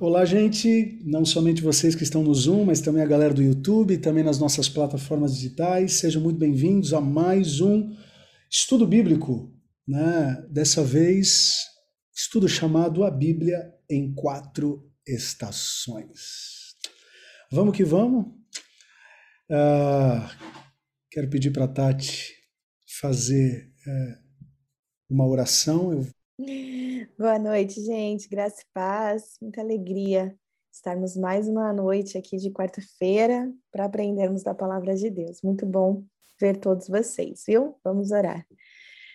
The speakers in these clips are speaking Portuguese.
Olá, gente. Não somente vocês que estão no Zoom, mas também a galera do YouTube, também nas nossas plataformas digitais. Sejam muito bem-vindos a mais um estudo bíblico. Né? Dessa vez, estudo chamado A Bíblia em Quatro Estações. Vamos que vamos. Uh, quero pedir para a Tati fazer uh, uma oração. Eu Boa noite, gente. Graça e paz, muita alegria estarmos mais uma noite aqui de quarta-feira para aprendermos da palavra de Deus. Muito bom ver todos vocês, viu? Vamos orar.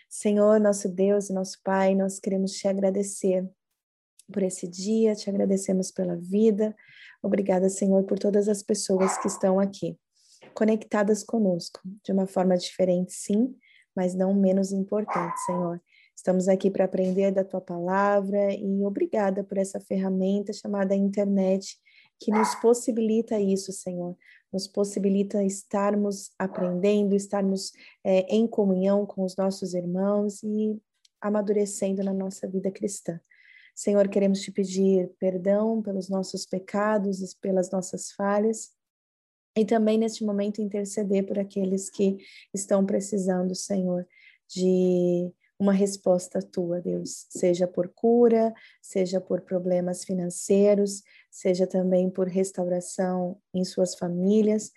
Senhor, nosso Deus e nosso Pai, nós queremos te agradecer por esse dia, te agradecemos pela vida. Obrigada, Senhor, por todas as pessoas que estão aqui, conectadas conosco, de uma forma diferente, sim, mas não menos importante, Senhor. Estamos aqui para aprender da tua palavra e obrigada por essa ferramenta chamada internet que nos possibilita isso, Senhor. Nos possibilita estarmos aprendendo, estarmos é, em comunhão com os nossos irmãos e amadurecendo na nossa vida cristã. Senhor, queremos te pedir perdão pelos nossos pecados e pelas nossas falhas. E também neste momento interceder por aqueles que estão precisando, Senhor, de uma resposta tua, Deus, seja por cura, seja por problemas financeiros, seja também por restauração em suas famílias,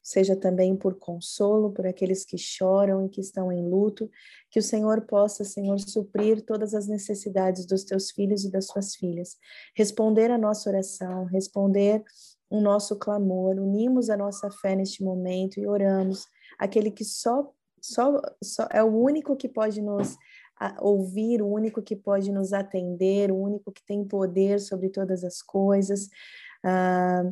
seja também por consolo por aqueles que choram e que estão em luto, que o Senhor possa, Senhor, suprir todas as necessidades dos teus filhos e das suas filhas, responder a nossa oração, responder o nosso clamor, unimos a nossa fé neste momento e oramos, aquele que só só, só é o único que pode nos ouvir, o único que pode nos atender, o único que tem poder sobre todas as coisas. Ah,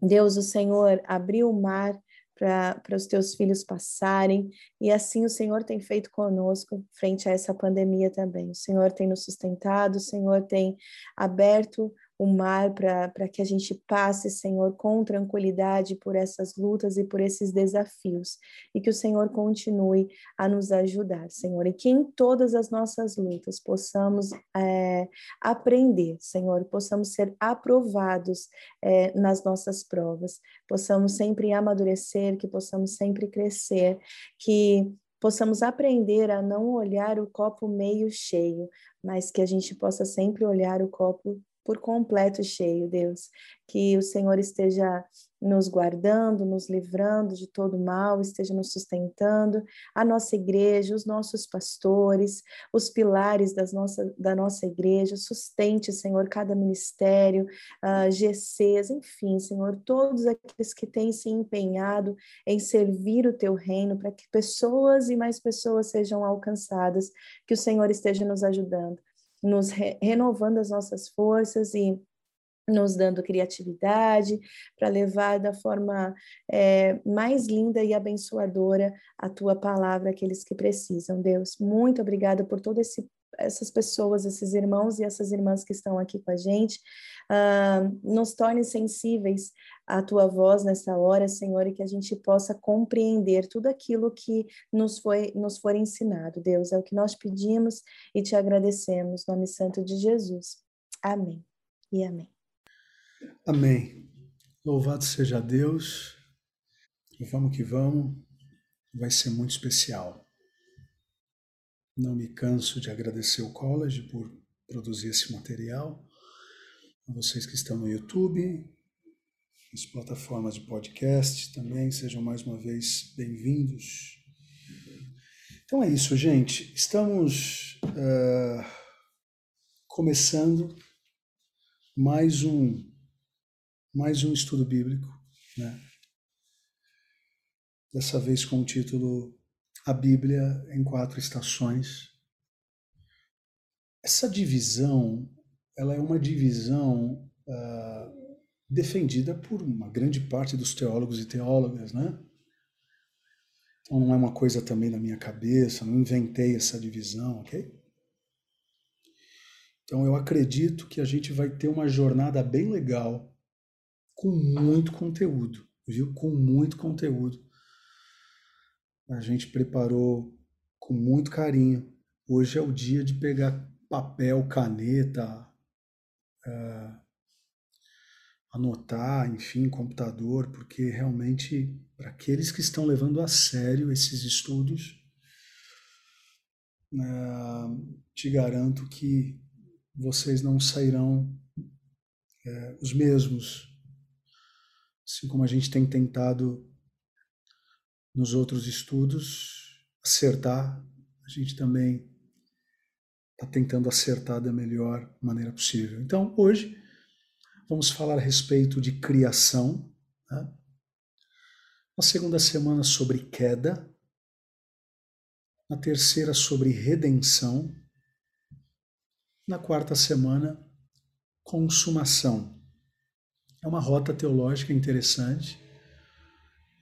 Deus, o Senhor, abriu o mar para os teus filhos passarem, e assim o Senhor tem feito conosco frente a essa pandemia também. O Senhor tem nos sustentado, o Senhor tem aberto o mar para que a gente passe, Senhor, com tranquilidade por essas lutas e por esses desafios. E que o Senhor continue a nos ajudar, Senhor. E que em todas as nossas lutas possamos é, aprender, Senhor, possamos ser aprovados é, nas nossas provas, possamos sempre amadurecer, que possamos sempre crescer, que possamos aprender a não olhar o copo meio cheio, mas que a gente possa sempre olhar o copo por completo cheio, Deus. Que o Senhor esteja nos guardando, nos livrando de todo mal, esteja nos sustentando, a nossa igreja, os nossos pastores, os pilares das nossa, da nossa igreja, sustente, Senhor, cada ministério, uh, GCs, enfim, Senhor, todos aqueles que têm se empenhado em servir o teu reino, para que pessoas e mais pessoas sejam alcançadas, que o Senhor esteja nos ajudando nos re renovando as nossas forças e nos dando criatividade para levar da forma é, mais linda e abençoadora a tua palavra àqueles que precisam. Deus, muito obrigada por todo esse essas pessoas, esses irmãos e essas irmãs que estão aqui com a gente, uh, nos torne sensíveis à tua voz nessa hora, Senhor, e que a gente possa compreender tudo aquilo que nos foi, nos for ensinado. Deus, é o que nós pedimos e te agradecemos, no nome santo de Jesus. Amém e amém. Amém. Louvado seja Deus. E vamos que vamos. Vai ser muito especial. Não me canso de agradecer o college por produzir esse material. A vocês que estão no YouTube, nas plataformas de podcast também, sejam mais uma vez bem-vindos. Então é isso, gente. Estamos uh, começando mais um mais um estudo bíblico, né? Dessa vez com o título a Bíblia em quatro estações. Essa divisão, ela é uma divisão uh, defendida por uma grande parte dos teólogos e teólogas, né? Então não é uma coisa também da minha cabeça, não inventei essa divisão, ok? Então eu acredito que a gente vai ter uma jornada bem legal, com muito conteúdo, viu? Com muito conteúdo a gente preparou com muito carinho. Hoje é o dia de pegar papel, caneta, uh, anotar, enfim, computador, porque realmente, para aqueles que estão levando a sério esses estudos, uh, te garanto que vocês não sairão é, os mesmos, assim como a gente tem tentado nos outros estudos acertar, a gente também está tentando acertar da melhor maneira possível. Então, hoje vamos falar a respeito de criação. Né? Na segunda semana sobre queda, na terceira sobre redenção, na quarta semana consumação. É uma rota teológica interessante,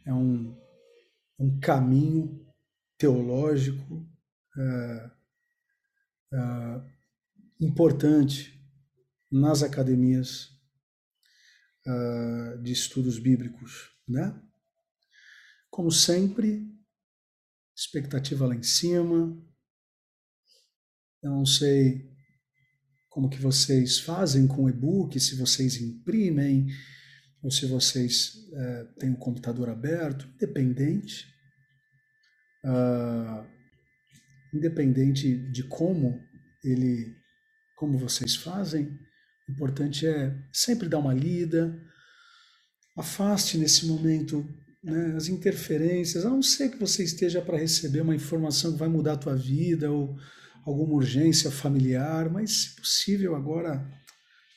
é um, um caminho teológico é, é, importante nas academias é, de estudos bíblicos, né? Como sempre, expectativa lá em cima. Eu não sei como que vocês fazem com o e-book, se vocês imprimem, ou se vocês é, têm o um computador aberto, independente. Uh, independente de como ele, como vocês fazem, o importante é sempre dar uma lida, afaste nesse momento né, as interferências, a não ser que você esteja para receber uma informação que vai mudar a tua vida ou alguma urgência familiar, mas se possível agora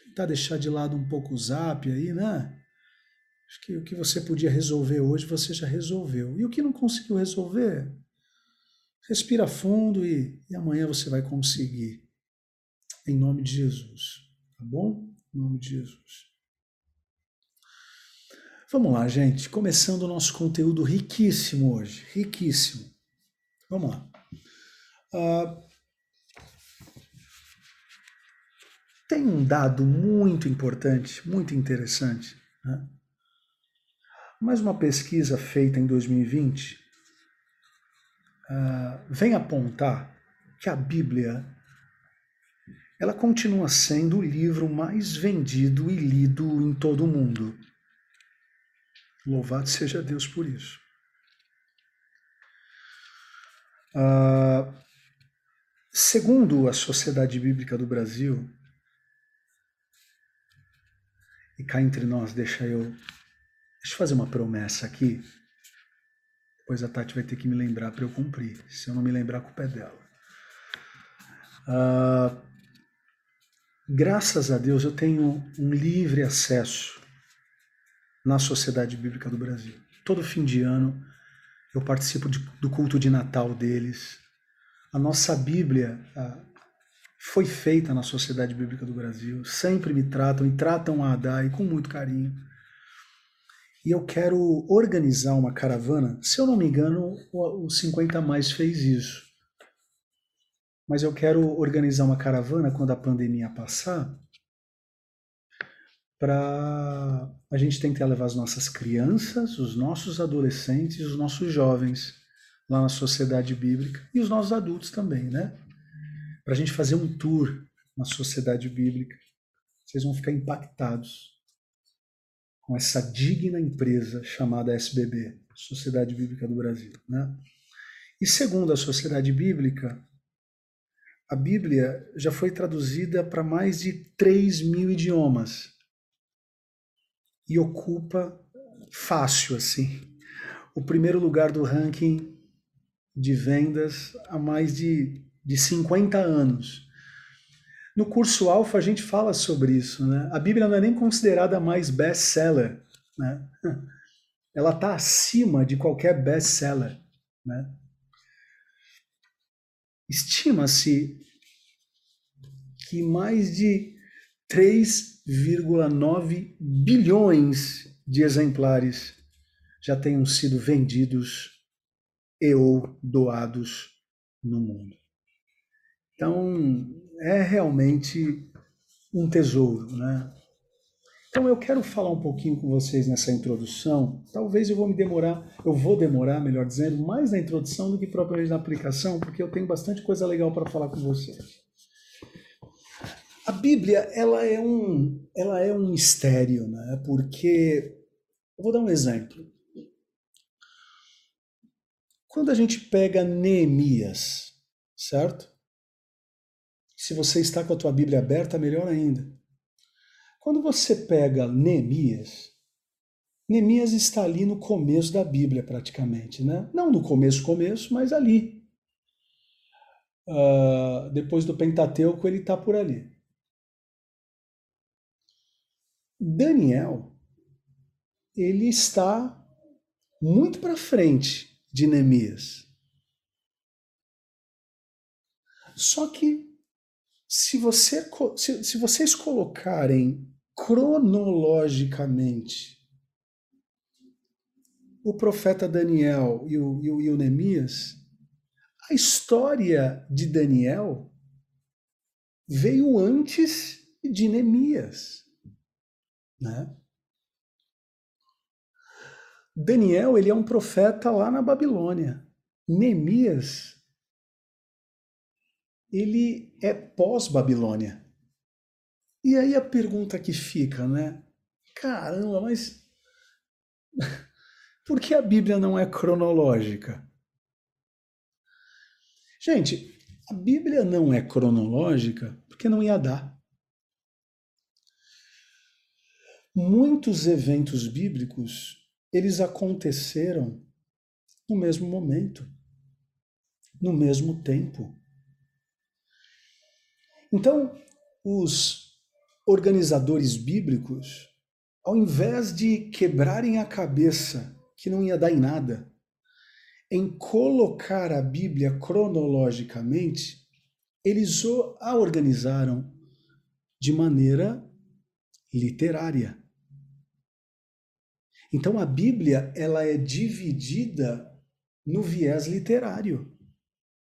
tentar deixar de lado um pouco o zap aí, né? Acho que o que você podia resolver hoje você já resolveu. E o que não conseguiu resolver, respira fundo e, e amanhã você vai conseguir. Em nome de Jesus. Tá bom? Em nome de Jesus. Vamos lá, gente. Começando o nosso conteúdo riquíssimo hoje. Riquíssimo. Vamos lá. Uh, tem um dado muito importante, muito interessante. Né? Mais uma pesquisa feita em 2020 uh, ah, vem apontar que a Bíblia ela continua sendo o livro mais vendido e lido em todo o mundo. Louvado seja Deus por isso. Uh, segundo a Sociedade Bíblica do Brasil, e cá entre nós, deixa eu. Deixa eu fazer uma promessa aqui. Depois a Tati vai ter que me lembrar para eu cumprir. Se eu não me lembrar, a culpa é dela. Uh, graças a Deus eu tenho um livre acesso na Sociedade Bíblica do Brasil. Todo fim de ano eu participo de, do culto de Natal deles. A nossa Bíblia, foi feita na Sociedade Bíblica do Brasil. Sempre me tratam e tratam a Adai com muito carinho. E eu quero organizar uma caravana. Se eu não me engano, o 50 Mais fez isso. Mas eu quero organizar uma caravana quando a pandemia passar para a gente tentar levar as nossas crianças, os nossos adolescentes, os nossos jovens lá na sociedade bíblica e os nossos adultos também, né? para a gente fazer um tour na sociedade bíblica. Vocês vão ficar impactados com essa digna empresa chamada SBB, Sociedade Bíblica do Brasil. Né? E segundo a Sociedade Bíblica, a Bíblia já foi traduzida para mais de 3 mil idiomas e ocupa fácil assim o primeiro lugar do ranking de vendas há mais de de 50 anos. No curso Alfa a gente fala sobre isso, né? A Bíblia não é nem considerada mais best-seller, né? Ela está acima de qualquer best-seller, né? Estima-se que mais de 3,9 bilhões de exemplares já tenham sido vendidos e ou doados no mundo. Então, é realmente um tesouro, né? Então eu quero falar um pouquinho com vocês nessa introdução. Talvez eu vou me demorar, eu vou demorar, melhor dizendo, mais na introdução do que propriamente na aplicação, porque eu tenho bastante coisa legal para falar com vocês. A Bíblia, ela é um, ela é um mistério, né? Porque eu vou dar um exemplo. Quando a gente pega Neemias, certo? Se você está com a tua Bíblia aberta, melhor ainda. Quando você pega Neemias, Neemias está ali no começo da Bíblia, praticamente, né? Não no começo, começo, mas ali. Uh, depois do Pentateuco, ele está por ali. Daniel, ele está muito para frente de Neemias. Só que se, você, se, se vocês colocarem cronologicamente o profeta Daniel e o, e o, e o Neemias, a história de Daniel veio antes de Neemias. Né? Daniel ele é um profeta lá na Babilônia. Neemias ele é pós-Babilônia. E aí a pergunta que fica, né? Caramba, mas por que a Bíblia não é cronológica? Gente, a Bíblia não é cronológica porque não ia dar. Muitos eventos bíblicos, eles aconteceram no mesmo momento, no mesmo tempo. Então, os organizadores bíblicos, ao invés de quebrarem a cabeça, que não ia dar em nada, em colocar a Bíblia cronologicamente, eles a organizaram de maneira literária. Então a Bíblia ela é dividida no viés literário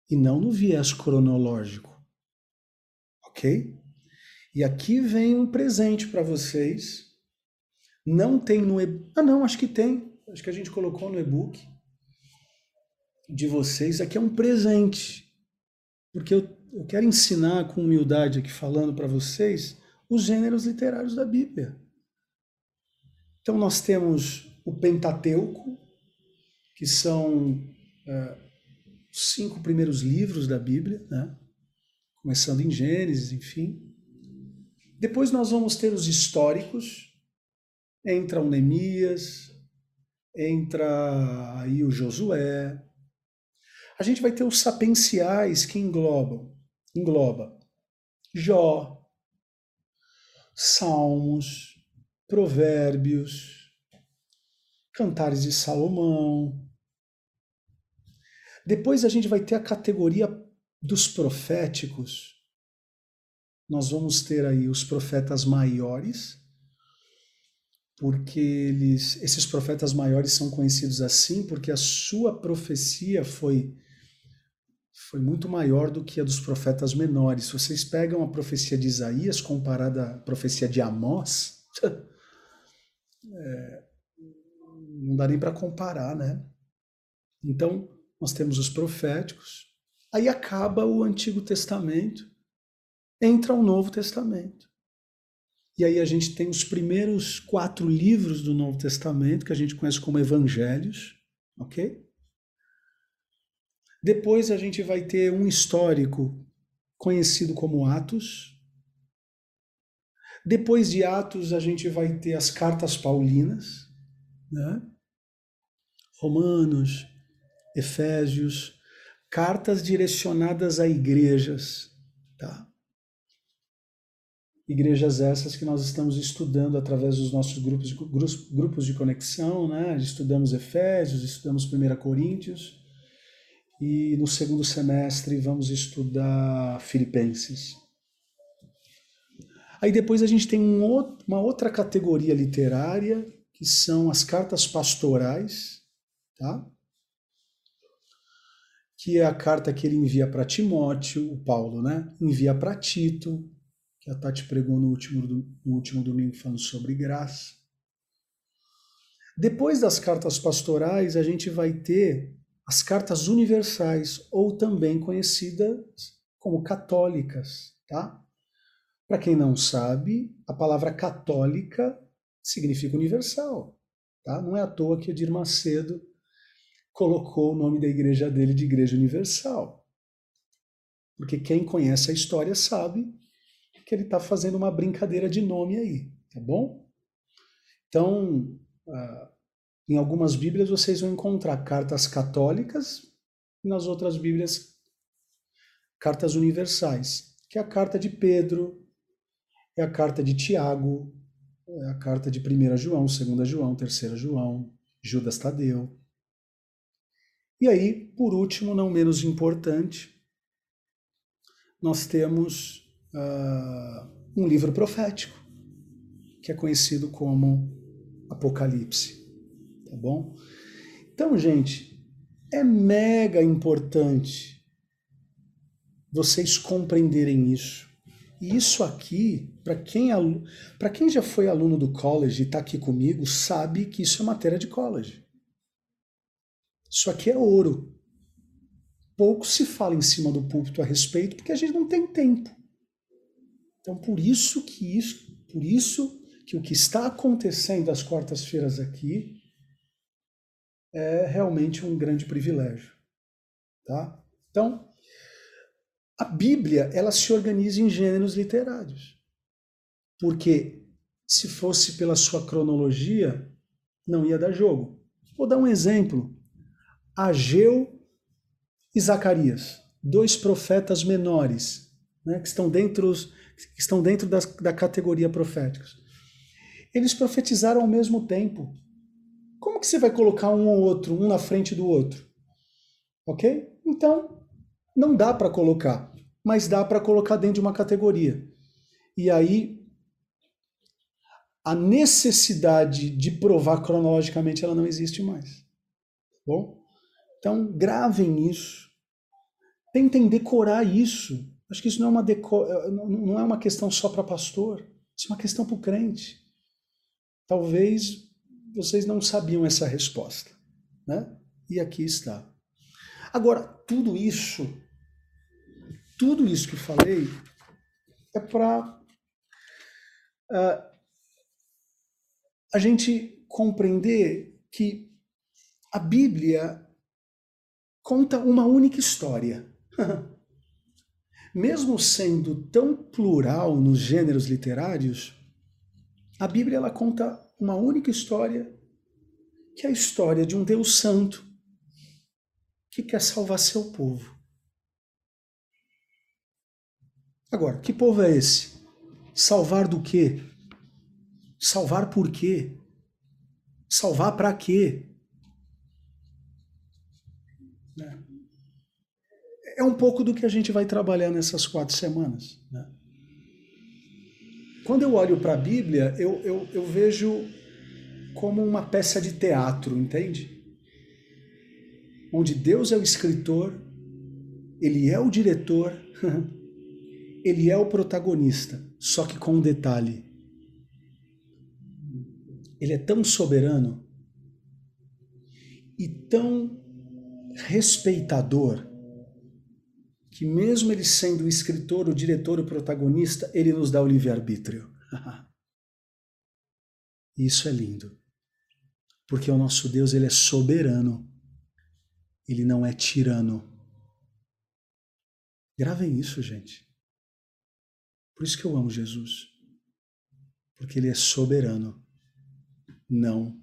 e não no viés cronológico. OK? E aqui vem um presente para vocês. Não tem no e Ah, não, acho que tem. Acho que a gente colocou no e-book de vocês. Aqui é um presente. Porque eu, eu quero ensinar com humildade aqui falando para vocês os gêneros literários da Bíblia. Então, nós temos o Pentateuco, que são é, os cinco primeiros livros da Bíblia, né? Começando em Gênesis, enfim. Depois nós vamos ter os históricos, entra o Neemias, entra aí o Josué. A gente vai ter os sapenciais que englobam, engloba Jó, Salmos, Provérbios, Cantares de Salomão. Depois a gente vai ter a categoria dos proféticos. Nós vamos ter aí os profetas maiores, porque eles, esses profetas maiores são conhecidos assim porque a sua profecia foi foi muito maior do que a dos profetas menores. Vocês pegam a profecia de Isaías comparada à profecia de Amós, é, não dá nem para comparar, né? Então, nós temos os proféticos, aí acaba o Antigo Testamento, entra o Novo Testamento. E aí a gente tem os primeiros quatro livros do Novo Testamento, que a gente conhece como Evangelhos, ok? Depois a gente vai ter um histórico conhecido como Atos. Depois de Atos, a gente vai ter as cartas paulinas, né? Romanos, Efésios, cartas direcionadas a igrejas, tá? Igrejas essas que nós estamos estudando através dos nossos grupos de, grupos de conexão, né? Estudamos Efésios, estudamos 1 Coríntios, e no segundo semestre vamos estudar Filipenses. Aí depois a gente tem um outro, uma outra categoria literária, que são as cartas pastorais, tá? Que é a carta que ele envia para Timóteo, o Paulo, né? Envia para Tito, que a Tati pregou no último, no último domingo falando sobre graça. Depois das cartas pastorais, a gente vai ter as cartas universais, ou também conhecidas como católicas, tá? Para quem não sabe, a palavra católica significa universal. Tá? Não é à toa que Edir Macedo colocou o nome da igreja dele de Igreja Universal. Porque quem conhece a história sabe que ele está fazendo uma brincadeira de nome aí, tá bom? Então, ah, em algumas Bíblias vocês vão encontrar cartas católicas e nas outras Bíblias cartas universais, que é a carta de Pedro, é a carta de Tiago, é a carta de 1 João, 2 João, 3 João, Judas Tadeu. E aí, por último, não menos importante, nós temos uh, um livro profético, que é conhecido como Apocalipse. Tá bom? Então, gente, é mega importante vocês compreenderem isso. E isso aqui, para quem, é quem já foi aluno do college e está aqui comigo, sabe que isso é matéria de college. Isso aqui é ouro. Pouco se fala em cima do púlpito a respeito, porque a gente não tem tempo. Então, por isso que isso, por isso que o que está acontecendo às quartas-feiras aqui é realmente um grande privilégio, tá? Então, a Bíblia, ela se organiza em gêneros literários. Porque se fosse pela sua cronologia, não ia dar jogo. Vou dar um exemplo. Ageu e Zacarias, dois profetas menores, né, que estão dentro, que estão dentro das, da categoria proféticos. Eles profetizaram ao mesmo tempo. Como que você vai colocar um ou outro, um na frente do outro? Ok? Então, não dá para colocar, mas dá para colocar dentro de uma categoria. E aí a necessidade de provar cronologicamente ela não existe mais. Tá bom? Então gravem isso. Tentem decorar isso. Acho que isso não é uma, deco... não é uma questão só para pastor, isso é uma questão para o crente. Talvez vocês não sabiam essa resposta, né? E aqui está. Agora, tudo isso tudo isso que eu falei é para uh, a gente compreender que a Bíblia conta uma única história. Mesmo sendo tão plural nos gêneros literários, a Bíblia ela conta uma única história, que é a história de um Deus santo que quer salvar seu povo. Agora, que povo é esse? Salvar do quê? Salvar por quê? Salvar para quê? É um pouco do que a gente vai trabalhar nessas quatro semanas. Né? Quando eu olho para a Bíblia, eu, eu, eu vejo como uma peça de teatro, entende? Onde Deus é o escritor, Ele é o diretor ele é o protagonista, só que com um detalhe. Ele é tão soberano e tão respeitador que mesmo ele sendo o escritor, o diretor, o protagonista, ele nos dá o livre-arbítrio. Isso é lindo. Porque o nosso Deus, ele é soberano. Ele não é tirano. Gravem isso, gente. Por isso que eu amo Jesus. Porque ele é soberano, não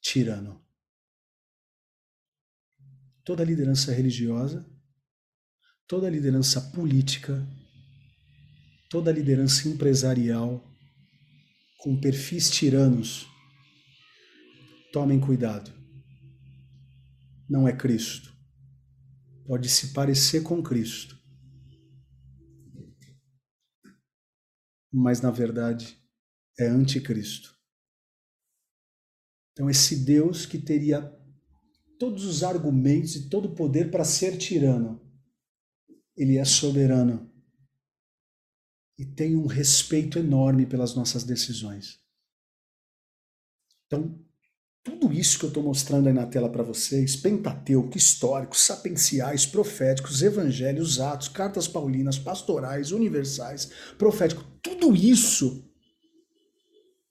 tirano. Toda liderança religiosa, toda liderança política, toda liderança empresarial com perfis tiranos, tomem cuidado. Não é Cristo. Pode se parecer com Cristo, mas na verdade é anticristo. Então, esse Deus que teria todos os argumentos e todo o poder para ser tirano, ele é soberano e tem um respeito enorme pelas nossas decisões. Então, tudo isso que eu estou mostrando aí na tela para vocês, Pentateuco, históricos, sapenciais, proféticos, evangelhos, atos, cartas paulinas, pastorais, universais, profético, tudo isso,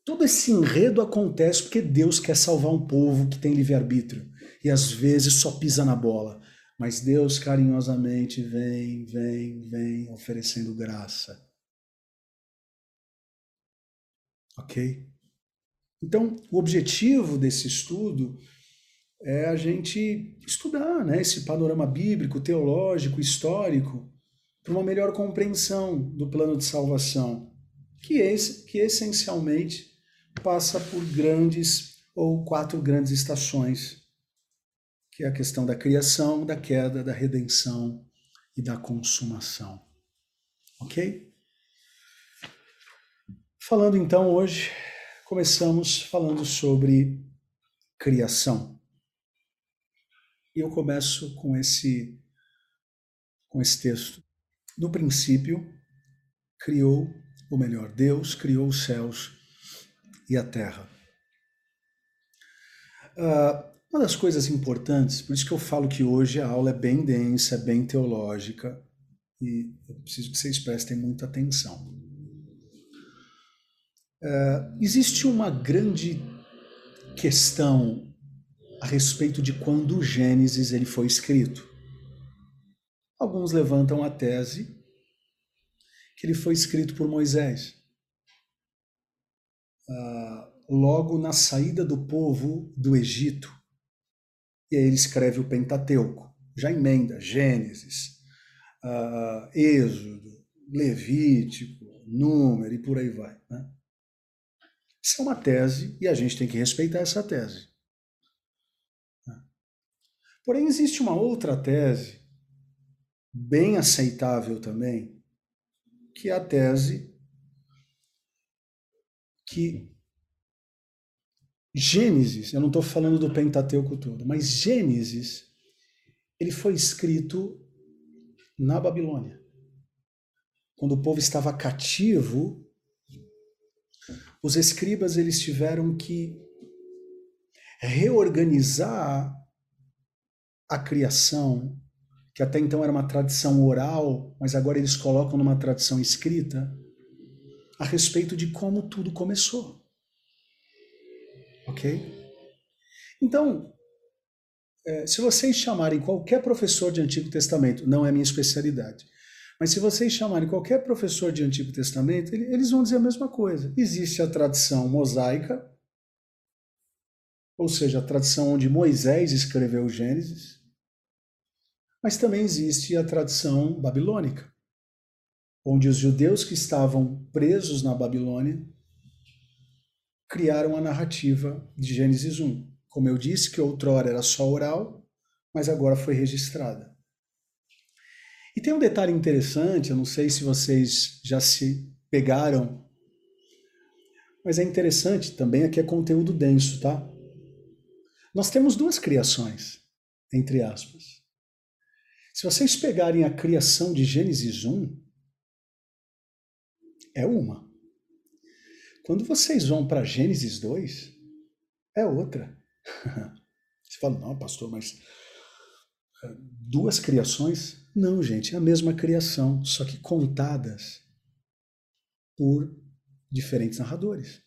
todo esse enredo acontece porque Deus quer salvar um povo que tem livre-arbítrio e às vezes só pisa na bola. Mas Deus carinhosamente vem, vem, vem oferecendo graça. Ok? Então, o objetivo desse estudo é a gente estudar né, esse panorama bíblico, teológico, histórico, para uma melhor compreensão do plano de salvação, que, esse, que essencialmente passa por grandes ou quatro grandes estações, que é a questão da criação, da queda, da redenção e da consumação. Ok? Falando então hoje, começamos falando sobre criação. E eu começo com esse com esse texto. No princípio criou, ou melhor, Deus criou os céus e a terra. Uh, uma das coisas importantes, por isso que eu falo que hoje a aula é bem densa, é bem teológica, e eu preciso que vocês prestem muita atenção. Uh, existe uma grande questão a respeito de quando o Gênesis ele foi escrito. Alguns levantam a tese que ele foi escrito por Moisés. Uh, logo na saída do povo do Egito. E aí ele escreve o Pentateuco, já emenda Gênesis, uh, Êxodo, Levítico, Número e por aí vai. Né? Isso é uma tese e a gente tem que respeitar essa tese. Porém, existe uma outra tese, bem aceitável também, que é a tese que Gênesis, eu não estou falando do Pentateuco todo, mas Gênesis, ele foi escrito na Babilônia. Quando o povo estava cativo os escribas eles tiveram que reorganizar a criação, que até então era uma tradição oral, mas agora eles colocam numa tradição escrita, a respeito de como tudo começou. Ok? Então, é, se vocês chamarem qualquer professor de Antigo Testamento, não é minha especialidade, mas se vocês chamarem qualquer professor de Antigo Testamento, eles vão dizer a mesma coisa. Existe a tradição mosaica, ou seja, a tradição onde Moisés escreveu Gênesis, mas também existe a tradição babilônica, onde os judeus que estavam presos na Babilônia criaram a narrativa de Gênesis 1. Como eu disse, que outrora era só oral, mas agora foi registrada. E tem um detalhe interessante, eu não sei se vocês já se pegaram, mas é interessante também, aqui é conteúdo denso, tá? Nós temos duas criações, entre aspas. Se vocês pegarem a criação de Gênesis 1, é uma. Quando vocês vão para Gênesis 2, é outra. Você fala, não, pastor, mas eh, duas criações? Não, gente, é a mesma criação, só que contadas por diferentes narradores.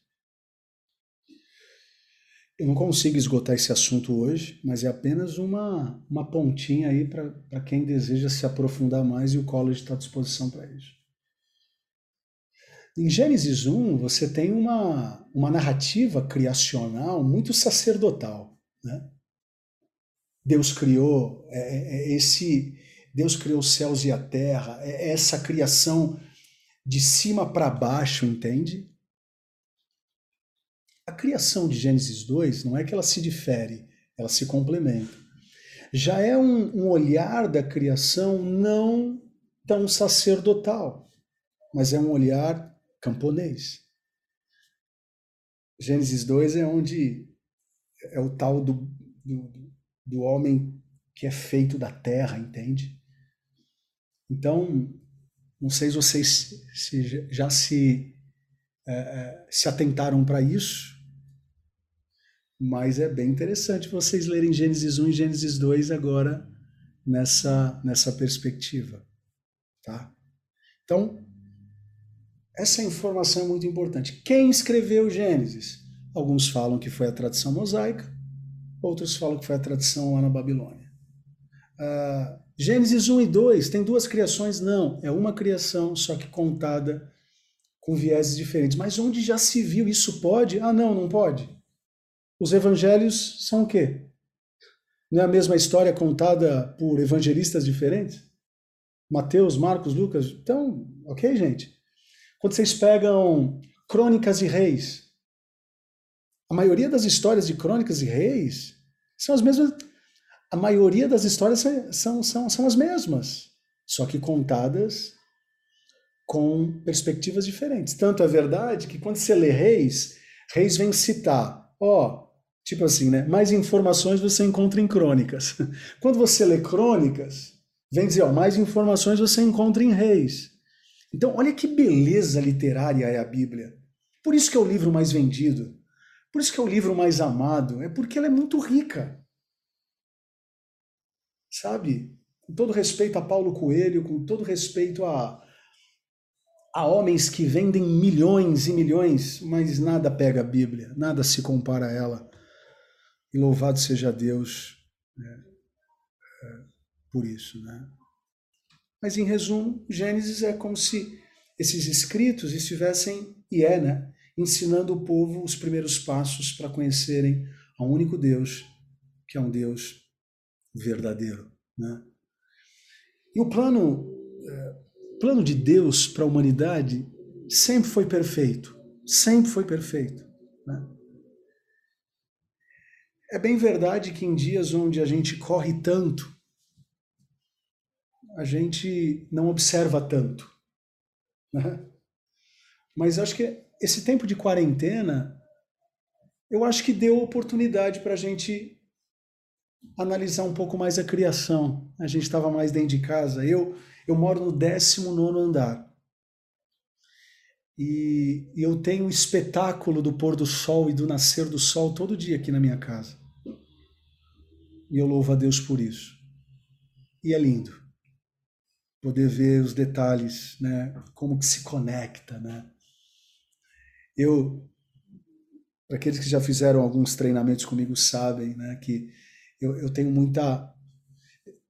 Eu não consigo esgotar esse assunto hoje, mas é apenas uma, uma pontinha aí para quem deseja se aprofundar mais e o college está à disposição para isso. Em Gênesis 1, você tem uma, uma narrativa criacional muito sacerdotal. Né? Deus criou é, é, é esse Deus criou os céus e a terra, é essa criação de cima para baixo, entende? A criação de Gênesis 2 não é que ela se difere, ela se complementa. Já é um, um olhar da criação não tão sacerdotal, mas é um olhar camponês. Gênesis 2 é onde é o tal do, do, do homem que é feito da terra, entende? Então, não sei se vocês se, já se, é, é se atentaram para isso, Mas é bem interessante vocês lerem Gênesis 1 e Gênesis 2 agora nessa, nessa perspectiva. Tá? Então, essa informação é muito importante. Quem escreveu Gênesis? Alguns falam que foi a tradição mosaica, outros falam que foi a tradição lá na Babilônia. Uh, Gênesis 1 e 2 tem duas criações? Não, é uma criação, só que contada com vieses diferentes. Mas onde já se viu isso pode? Ah, não, não pode. Os evangelhos são o quê? Não é a mesma história contada por evangelistas diferentes? Mateus, Marcos, Lucas? Então, ok, gente. Quando vocês pegam Crônicas e Reis, a maioria das histórias de Crônicas e Reis são as mesmas a maioria das histórias são, são, são as mesmas, só que contadas com perspectivas diferentes. Tanto é verdade que quando você lê Reis, Reis vem citar, ó, tipo assim, né? Mais informações você encontra em crônicas. Quando você lê crônicas, vem dizer, ó, mais informações você encontra em Reis. Então, olha que beleza literária é a Bíblia. Por isso que é o livro mais vendido. Por isso que é o livro mais amado. É porque ela é muito rica sabe? Com todo respeito a Paulo Coelho, com todo respeito a, a homens que vendem milhões e milhões, mas nada pega a Bíblia, nada se compara a ela. E louvado seja Deus né, é, por isso, né? Mas em resumo, Gênesis é como se esses escritos estivessem, e é, né? Ensinando o povo os primeiros passos para conhecerem ao único Deus, que é um Deus verdadeiro. Né? E o plano, é, plano de Deus para a humanidade sempre foi perfeito, sempre foi perfeito. Né? É bem verdade que em dias onde a gente corre tanto, a gente não observa tanto. Né? Mas acho que esse tempo de quarentena, eu acho que deu oportunidade para a gente analisar um pouco mais a criação. A gente estava mais dentro de casa. Eu, eu moro no 19 andar. E, e eu tenho o espetáculo do pôr do sol e do nascer do sol todo dia aqui na minha casa. E eu louvo a Deus por isso. E é lindo poder ver os detalhes, né? Como que se conecta, né? Eu, para aqueles que já fizeram alguns treinamentos comigo sabem, né? Que eu, eu tenho muita.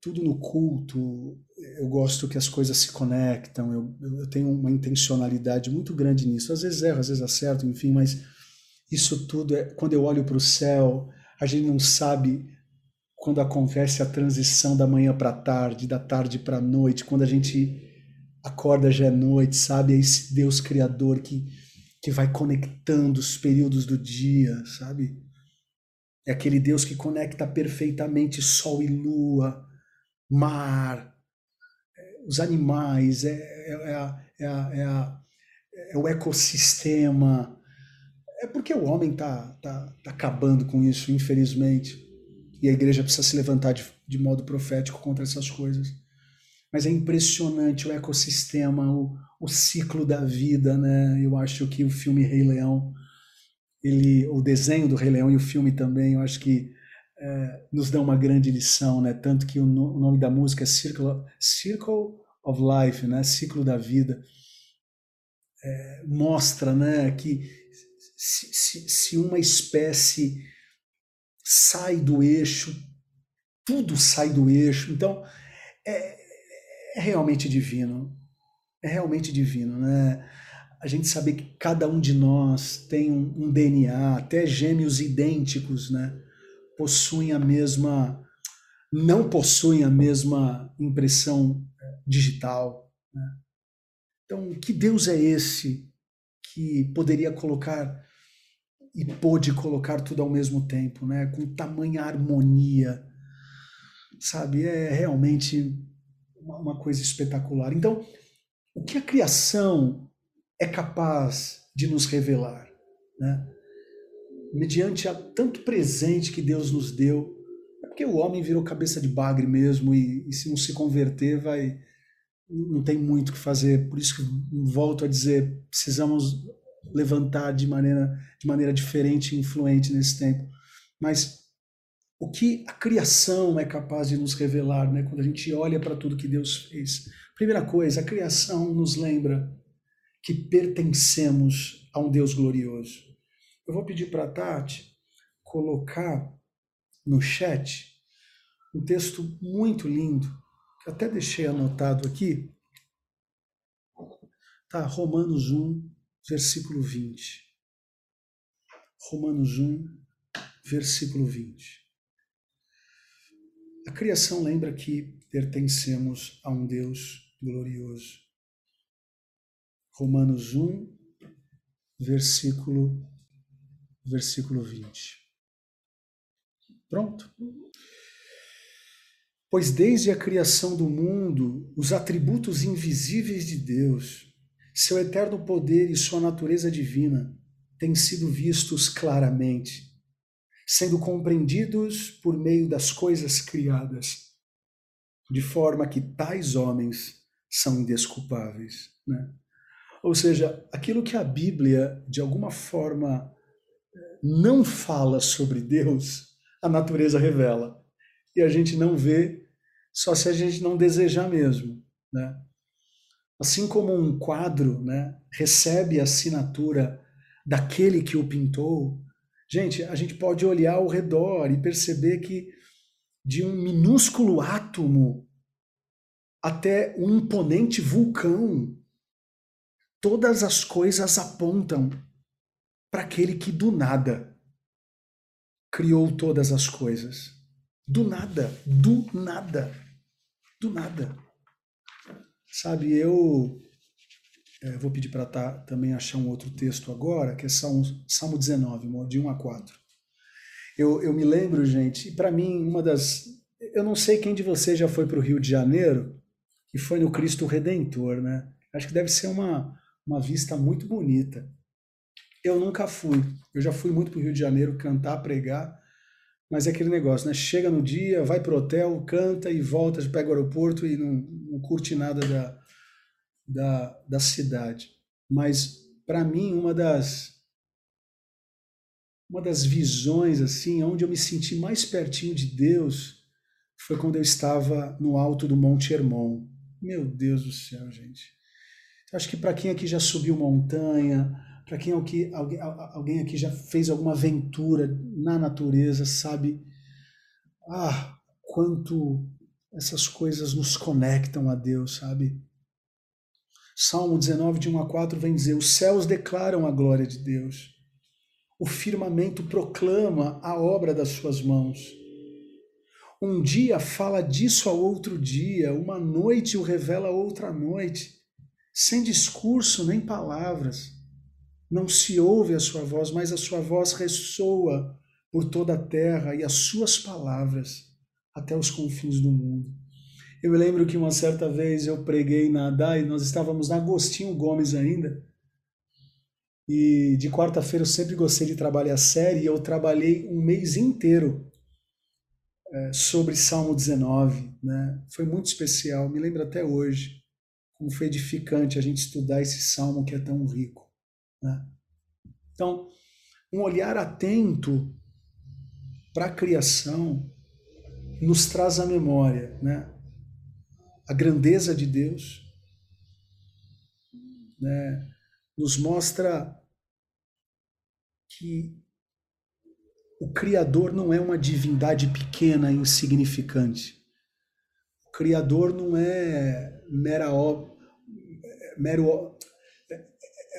Tudo no culto, eu gosto que as coisas se conectam, eu, eu tenho uma intencionalidade muito grande nisso. Às vezes erro, às vezes acerto, enfim, mas isso tudo é. Quando eu olho para o céu, a gente não sabe quando acontece a transição da manhã para tarde, da tarde para a noite, quando a gente acorda já é noite, sabe? É esse Deus Criador que, que vai conectando os períodos do dia, sabe? É aquele Deus que conecta perfeitamente sol e lua, mar, os animais, é, é, é, a, é, a, é, a, é o ecossistema. É porque o homem está tá, tá acabando com isso, infelizmente. E a igreja precisa se levantar de, de modo profético contra essas coisas. Mas é impressionante o ecossistema, o, o ciclo da vida, né? Eu acho que o filme Rei Leão ele, o desenho do Rei Leão e o filme também, eu acho que é, nos dão uma grande lição, né? Tanto que o, no, o nome da música é Circle, Circle of Life, né? Ciclo da vida. É, mostra, né, que se, se, se uma espécie sai do eixo, tudo sai do eixo. Então, é, é realmente divino. É realmente divino, né? a gente saber que cada um de nós tem um, um DNA, até gêmeos idênticos, né? Possuem a mesma, não possuem a mesma impressão digital. Né? Então, que Deus é esse que poderia colocar e pôde colocar tudo ao mesmo tempo, né? Com tamanha harmonia, sabe? É realmente uma coisa espetacular. Então, o que a criação é capaz de nos revelar, né? mediante a tanto presente que Deus nos deu. É porque o homem virou cabeça de bagre mesmo e, e se não se converter vai não tem muito o que fazer. Por isso que volto a dizer, precisamos levantar de maneira de maneira diferente e influente nesse tempo. Mas o que a criação é capaz de nos revelar, né? quando a gente olha para tudo que Deus fez. Primeira coisa, a criação nos lembra que pertencemos a um Deus glorioso. Eu vou pedir para a Tati colocar no chat um texto muito lindo, que até deixei anotado aqui. Tá, Romanos 1, versículo 20. Romanos 1, versículo 20. A criação lembra que pertencemos a um Deus glorioso. Romanos 1, versículo versículo 20. Pronto? Pois desde a criação do mundo, os atributos invisíveis de Deus, seu eterno poder e sua natureza divina têm sido vistos claramente sendo compreendidos por meio das coisas criadas, de forma que tais homens são indesculpáveis. Né? Ou seja, aquilo que a Bíblia, de alguma forma, não fala sobre Deus, a natureza revela. E a gente não vê só se a gente não desejar mesmo. Né? Assim como um quadro né, recebe a assinatura daquele que o pintou, Gente, a gente pode olhar ao redor e perceber que de um minúsculo átomo até um imponente vulcão, todas as coisas apontam para aquele que do nada criou todas as coisas. Do nada, do nada, do nada. Sabe, eu é, vou pedir para tá, também achar um outro texto agora, que é Salmo, Salmo 19, de 1 a 4. Eu, eu me lembro, gente, para mim, uma das. Eu não sei quem de vocês já foi para o Rio de Janeiro e foi no Cristo Redentor, né? Acho que deve ser uma, uma vista muito bonita. Eu nunca fui. Eu já fui muito para o Rio de Janeiro cantar, pregar, mas é aquele negócio, né? Chega no dia, vai pro hotel, canta e volta, pega o aeroporto e não, não curte nada da, da, da cidade. Mas, para mim, uma das uma das visões assim, onde eu me senti mais pertinho de Deus, foi quando eu estava no alto do Monte Hermon. Meu Deus do céu, gente. Acho que para quem aqui já subiu montanha, para quem aqui, alguém, alguém aqui já fez alguma aventura na natureza, sabe ah, quanto essas coisas nos conectam a Deus, sabe? Salmo 19, de 1 a 4, vem dizer: Os céus declaram a glória de Deus, o firmamento proclama a obra das suas mãos. Um dia fala disso ao outro dia, uma noite o revela a outra noite, sem discurso nem palavras. Não se ouve a sua voz, mas a sua voz ressoa por toda a terra e as suas palavras até os confins do mundo. Eu me lembro que uma certa vez eu preguei na ADA e nós estávamos na Agostinho Gomes ainda. E de quarta-feira eu sempre gostei de trabalhar série e eu trabalhei um mês inteiro é, sobre Salmo 19. Né? Foi muito especial, me lembro até hoje como foi edificante a gente estudar esse salmo que é tão rico. Né? Então, um olhar atento para a criação nos traz à memória né? a grandeza de Deus, né, nos mostra que o Criador não é uma divindade pequena, insignificante. O Criador não é mera mero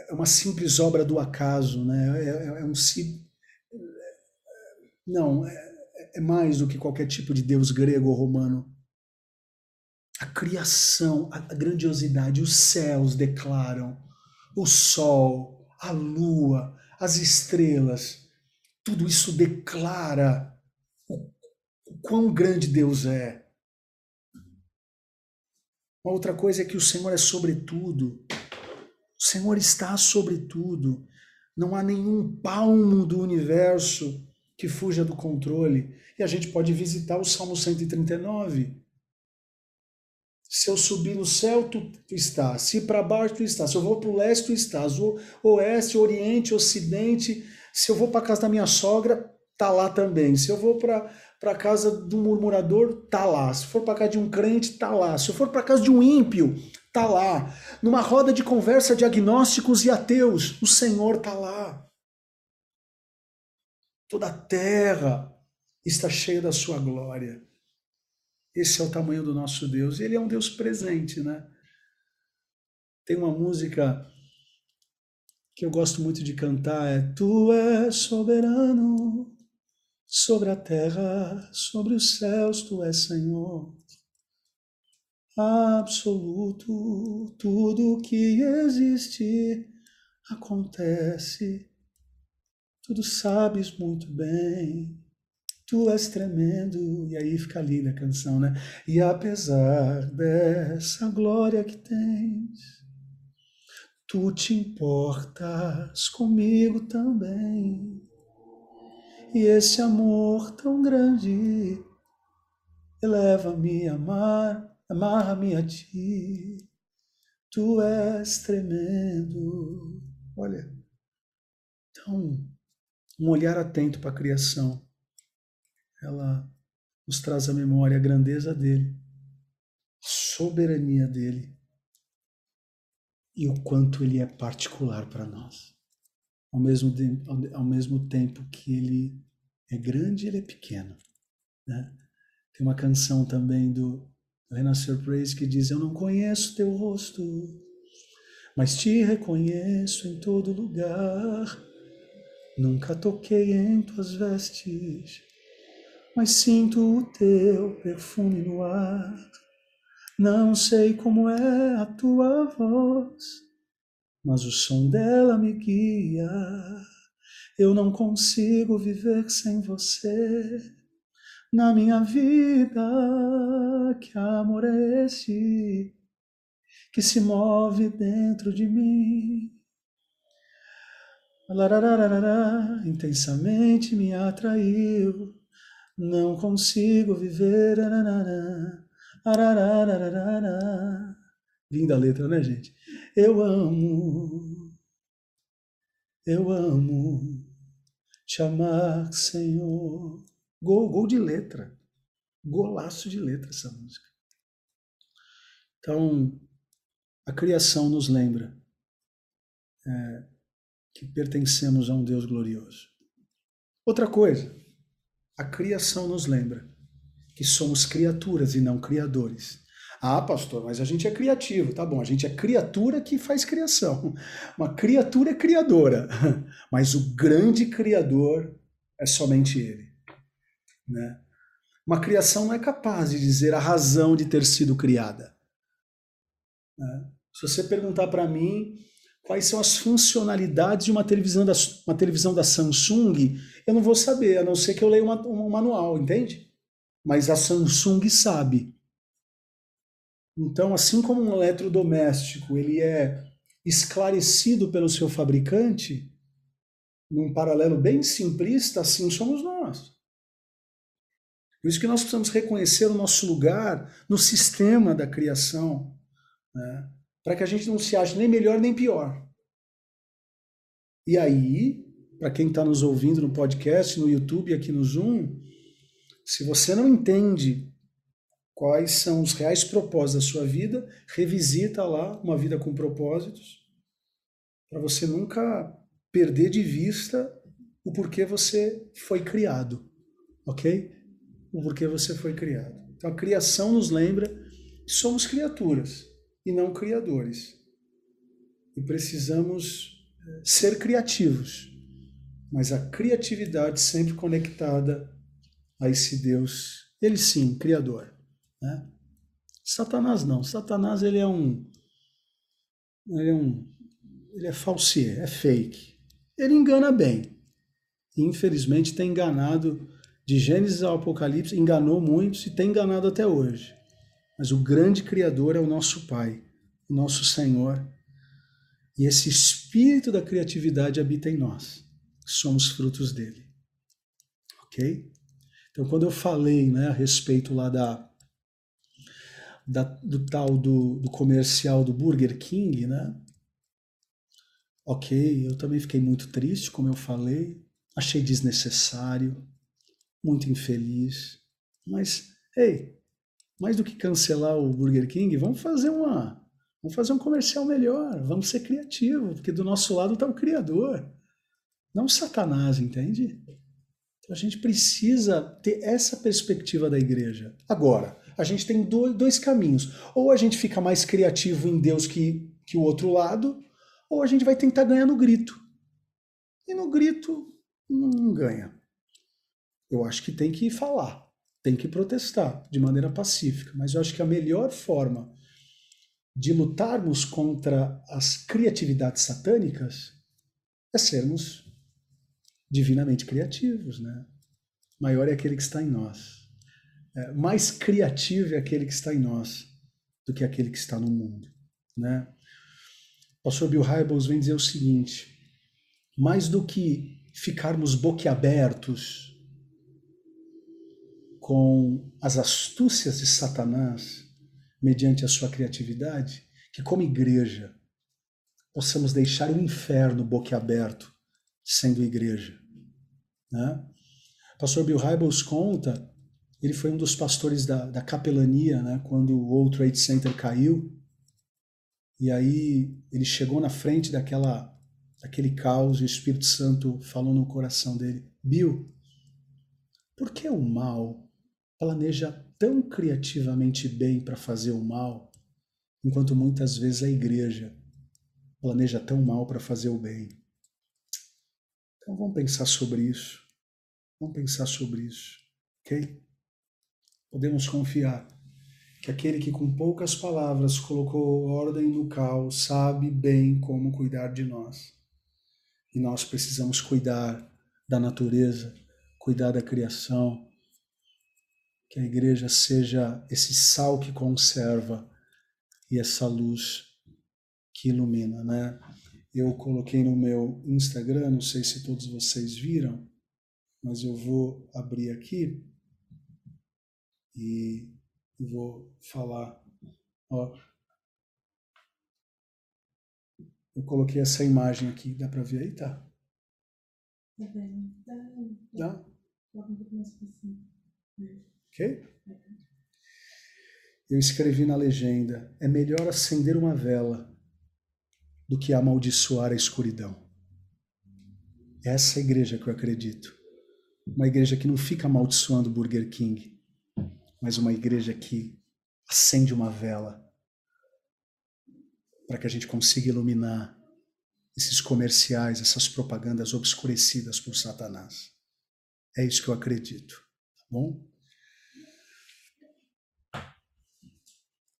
é uma simples obra do acaso, né? É, é, é um não é, é mais do que qualquer tipo de deus grego ou romano a criação, a grandiosidade, os céus declaram, o sol, a lua, as estrelas, tudo isso declara o, o quão grande Deus é. Uma outra coisa é que o Senhor é sobre tudo. O Senhor está sobre tudo. Não há nenhum palmo do universo que fuja do controle. E a gente pode visitar o Salmo 139 se eu subir no céu, tu, estás. Se para baixo, tu estás. Se eu vou para o leste, tu estás. O oeste, oriente, ocidente. Se eu vou para casa da minha sogra, tá lá também. Se eu vou para casa um murmurador, tá lá. Se for para casa de um crente, tá lá. Se eu for para casa de um ímpio, tá lá. Numa roda de conversa de agnósticos e ateus, o Senhor tá lá. Toda a terra está cheia da sua glória. Esse é o tamanho do nosso Deus. Ele é um Deus presente, né? Tem uma música que eu gosto muito de cantar, é Tu és soberano sobre a terra, sobre os céus, Tu és Senhor. Absoluto, tudo que existe acontece, tudo sabes muito bem. Tu és tremendo, e aí fica linda a canção, né? E apesar dessa glória que tens, tu te importas comigo também. E esse amor tão grande eleva-me a amar, amarra-me a ti. Tu és tremendo. Olha, então, um olhar atento para a criação ela nos traz à memória a grandeza dele, a soberania dele e o quanto ele é particular para nós. Ao mesmo, tempo, ao mesmo tempo que ele é grande, ele é pequeno. Né? Tem uma canção também do Renascer Praise que diz: Eu não conheço teu rosto, mas te reconheço em todo lugar. Nunca toquei em tuas vestes, mas sinto o teu perfume no ar. Não sei como é a tua voz, mas o som dela me guia. Eu não consigo viver sem você na minha vida. Que amor é esse que se move dentro de mim? Intensamente me atraiu não consigo viver. Linda a letra, né, gente? Eu amo, eu amo te amar, Senhor. Gol, gol de letra. Golaço de letra essa música. Então, a criação nos lembra é, que pertencemos a um Deus glorioso. Outra coisa, a criação nos lembra que somos criaturas e não criadores. Ah, pastor, mas a gente é criativo, tá bom? A gente é criatura que faz criação. Uma criatura é criadora, mas o grande criador é somente ele. Né? Uma criação não é capaz de dizer a razão de ter sido criada. Né? Se você perguntar para mim quais são as funcionalidades de uma televisão da, uma televisão da Samsung, eu não vou saber, a não ser que eu leia uma, um manual, entende? Mas a Samsung sabe. Então, assim como um eletrodoméstico ele é esclarecido pelo seu fabricante, num paralelo bem simplista, assim somos nós. Por isso que nós precisamos reconhecer o nosso lugar no sistema da criação, né? para que a gente não se ache nem melhor nem pior. E aí, para quem está nos ouvindo no podcast, no YouTube, aqui no Zoom, se você não entende quais são os reais propósitos da sua vida, revisita lá uma vida com propósitos, para você nunca perder de vista o porquê você foi criado, ok? O porquê você foi criado. Então a criação nos lembra que somos criaturas e não criadores. E precisamos eh, ser criativos, mas a criatividade sempre conectada a esse Deus, ele sim, criador. Né? Satanás não. Satanás ele é um, ele é um, ele é falsier, é fake. Ele engana bem. Infelizmente tem enganado de Gênesis ao Apocalipse, enganou muitos e tem enganado até hoje. Mas o grande Criador é o nosso Pai, o nosso Senhor. E esse espírito da criatividade habita em nós. Somos frutos dele. Ok? Então, quando eu falei né, a respeito lá da, da do tal do, do comercial do Burger King, né? Ok, eu também fiquei muito triste, como eu falei. achei desnecessário, muito infeliz. Mas, ei, mais do que cancelar o Burger King, vamos fazer uma, vamos fazer um comercial melhor, vamos ser criativos, porque do nosso lado está o Criador, não Satanás, entende? Então a gente precisa ter essa perspectiva da igreja. Agora, a gente tem dois caminhos. Ou a gente fica mais criativo em Deus que, que o outro lado, ou a gente vai tentar ganhar no grito. E no grito não ganha. Eu acho que tem que falar, tem que protestar de maneira pacífica, mas eu acho que a melhor forma de lutarmos contra as criatividades satânicas é sermos divinamente criativos, né? Maior é aquele que está em nós. É, mais criativo é aquele que está em nós do que aquele que está no mundo, né? O pastor Bill Hybels vem dizer o seguinte: mais do que ficarmos boquiabertos com as astúcias de Satanás mediante a sua criatividade, que como igreja possamos deixar o inferno boquiaberto sendo igreja. Né? Pastor Bill Hybels conta, ele foi um dos pastores da, da capelania né, quando o World Trade Center caiu, e aí ele chegou na frente daquela, daquele caos e o Espírito Santo falou no coração dele, Bill, por que o mal planeja tão criativamente bem para fazer o mal, enquanto muitas vezes a igreja planeja tão mal para fazer o bem? Então vamos pensar sobre isso. Vamos pensar sobre isso, ok? Podemos confiar que aquele que com poucas palavras colocou ordem no caos sabe bem como cuidar de nós. E nós precisamos cuidar da natureza, cuidar da criação, que a igreja seja esse sal que conserva e essa luz que ilumina, né? eu coloquei no meu Instagram, não sei se todos vocês viram, mas eu vou abrir aqui e vou falar. Ó, eu coloquei essa imagem aqui, dá para ver aí, tá? Dá? Ok? Eu escrevi na legenda: é melhor acender uma vela do que amaldiçoar a escuridão. Essa é a igreja que eu acredito. Uma igreja que não fica amaldiçoando Burger King, mas uma igreja que acende uma vela para que a gente consiga iluminar esses comerciais, essas propagandas obscurecidas por Satanás. É isso que eu acredito, tá bom?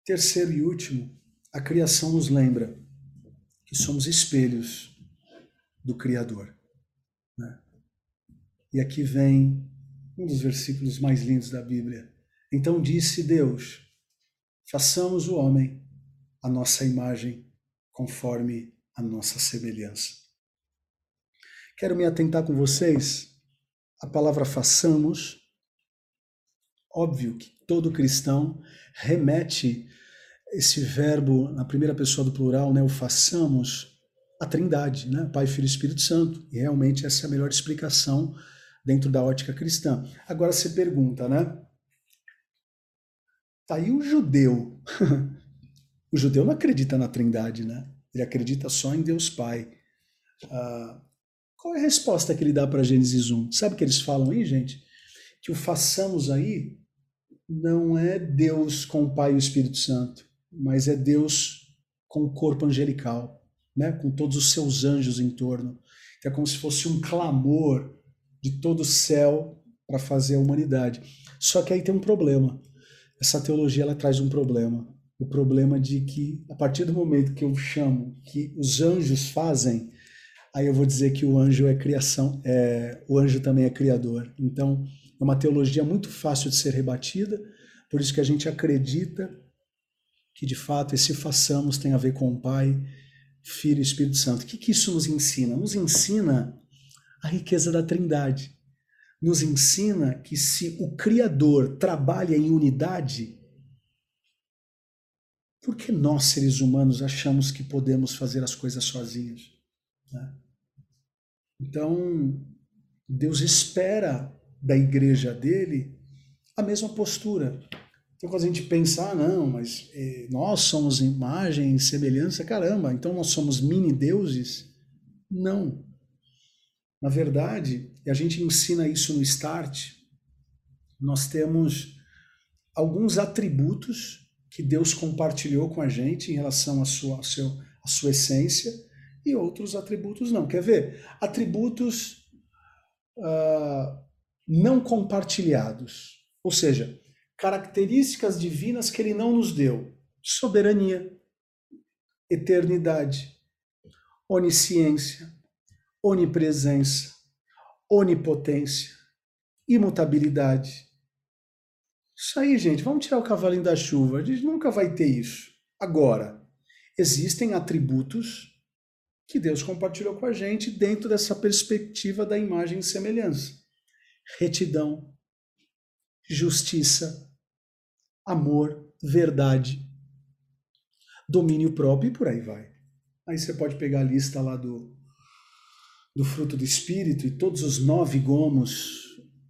Terceiro e último, a criação nos lembra que somos espelhos do Criador. Né? E aqui vem um dos versículos mais lindos da Bíblia. Então disse Deus: façamos o homem a nossa imagem, conforme a nossa semelhança. Quero me atentar com vocês a palavra façamos. Óbvio que todo cristão remete esse verbo na primeira pessoa do plural, né, o façamos, a Trindade, né, Pai, Filho e Espírito Santo. E realmente essa é a melhor explicação dentro da ótica cristã. Agora você pergunta, né? Tá aí o judeu. o judeu não acredita na Trindade, né? Ele acredita só em Deus Pai. Ah, qual é a resposta que ele dá para Gênesis 1? Sabe o que eles falam aí, gente? Que o façamos aí não é Deus com o Pai e o Espírito Santo mas é Deus com o corpo angelical, né? com todos os seus anjos em torno. É como se fosse um clamor de todo o céu para fazer a humanidade. Só que aí tem um problema. Essa teologia ela traz um problema. O problema de que, a partir do momento que eu chamo que os anjos fazem, aí eu vou dizer que o anjo é criação, é, o anjo também é criador. Então, é uma teologia muito fácil de ser rebatida, por isso que a gente acredita que de fato esse façamos tem a ver com o Pai, Filho e Espírito Santo. O que, que isso nos ensina? Nos ensina a riqueza da Trindade. Nos ensina que se o Criador trabalha em unidade, por que nós, seres humanos, achamos que podemos fazer as coisas sozinhos? Né? Então, Deus espera da igreja dele a mesma postura. Então, quando a gente pensa, ah, não, mas eh, nós somos imagem semelhança, caramba, então nós somos mini deuses? Não. Na verdade, e a gente ensina isso no Start, nós temos alguns atributos que Deus compartilhou com a gente em relação à sua, à seu, à sua essência e outros atributos não. Quer ver? Atributos uh, não compartilhados, ou seja, características divinas que ele não nos deu: soberania, eternidade, onisciência, onipresença, onipotência, imutabilidade. Isso aí, gente, vamos tirar o cavalinho da chuva. A gente nunca vai ter isso. Agora, existem atributos que Deus compartilhou com a gente dentro dessa perspectiva da imagem e semelhança: retidão, justiça, amor, verdade, domínio próprio e por aí vai. Aí você pode pegar a lista lá do, do fruto do Espírito e todos os nove gomos,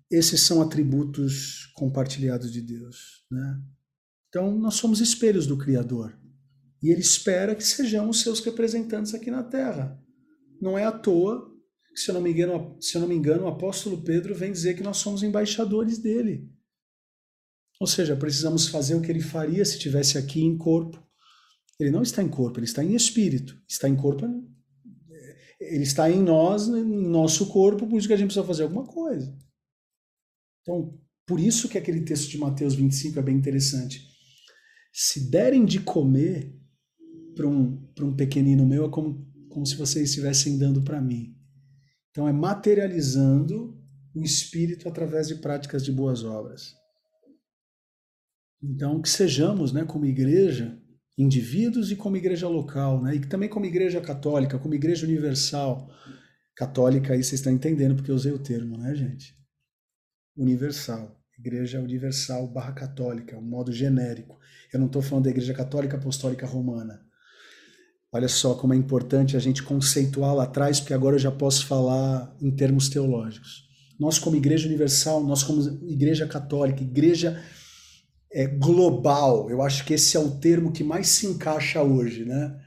esses são atributos compartilhados de Deus. Né? Então, nós somos espelhos do Criador. E Ele espera que sejamos seus representantes aqui na Terra. Não é à toa se eu não me engano, se eu não me engano o apóstolo Pedro vem dizer que nós somos embaixadores dele. Ou seja, precisamos fazer o que ele faria se estivesse aqui em corpo. Ele não está em corpo, ele está em espírito. Está em corpo, ele está em nós, em nosso corpo, por isso que a gente precisa fazer alguma coisa. Então, por isso que aquele texto de Mateus 25 é bem interessante. Se derem de comer para um, um pequenino meu, é como, como se vocês estivessem dando para mim. Então, é materializando o espírito através de práticas de boas obras. Então, que sejamos, né, como igreja, indivíduos e como igreja local, né, e também como igreja católica, como igreja universal. Católica, aí vocês estão entendendo porque eu usei o termo, né, gente? Universal. Igreja universal barra católica, um modo genérico. Eu não estou falando da igreja católica apostólica romana. Olha só como é importante a gente conceituar lá atrás, porque agora eu já posso falar em termos teológicos. Nós, como igreja universal, nós, como igreja católica, igreja é, global. Eu acho que esse é o termo que mais se encaixa hoje, né?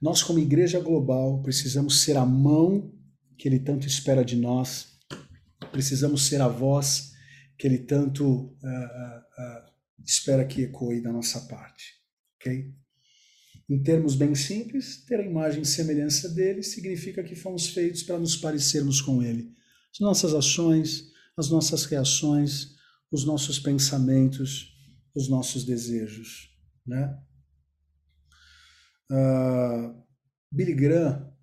Nós, como igreja global, precisamos ser a mão que ele tanto espera de nós, precisamos ser a voz que ele tanto uh, uh, espera que ecoe da nossa parte, ok? Em termos bem simples, ter a imagem e semelhança dele significa que fomos feitos para nos parecermos com ele. As nossas ações, as nossas reações, os nossos pensamentos, os nossos desejos. Né? Uh, Billy Graham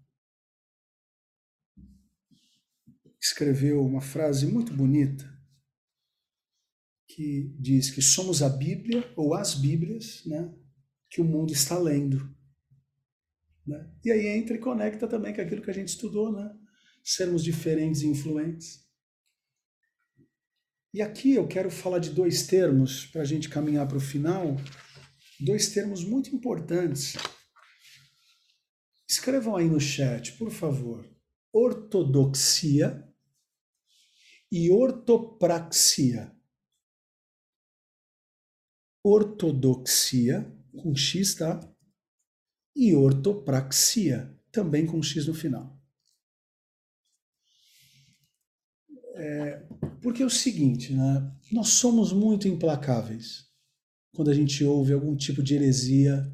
escreveu uma frase muito bonita que diz que somos a Bíblia ou as Bíblias né, que o mundo está lendo. Né? E aí entra e conecta também com aquilo que a gente estudou, né? sermos diferentes e influentes. E aqui eu quero falar de dois termos para a gente caminhar para o final, dois termos muito importantes. Escrevam aí no chat, por favor. Ortodoxia e ortopraxia. Ortodoxia, com X, tá? E ortopraxia, também com X no final. É, porque é o seguinte, né? Nós somos muito implacáveis quando a gente ouve algum tipo de heresia,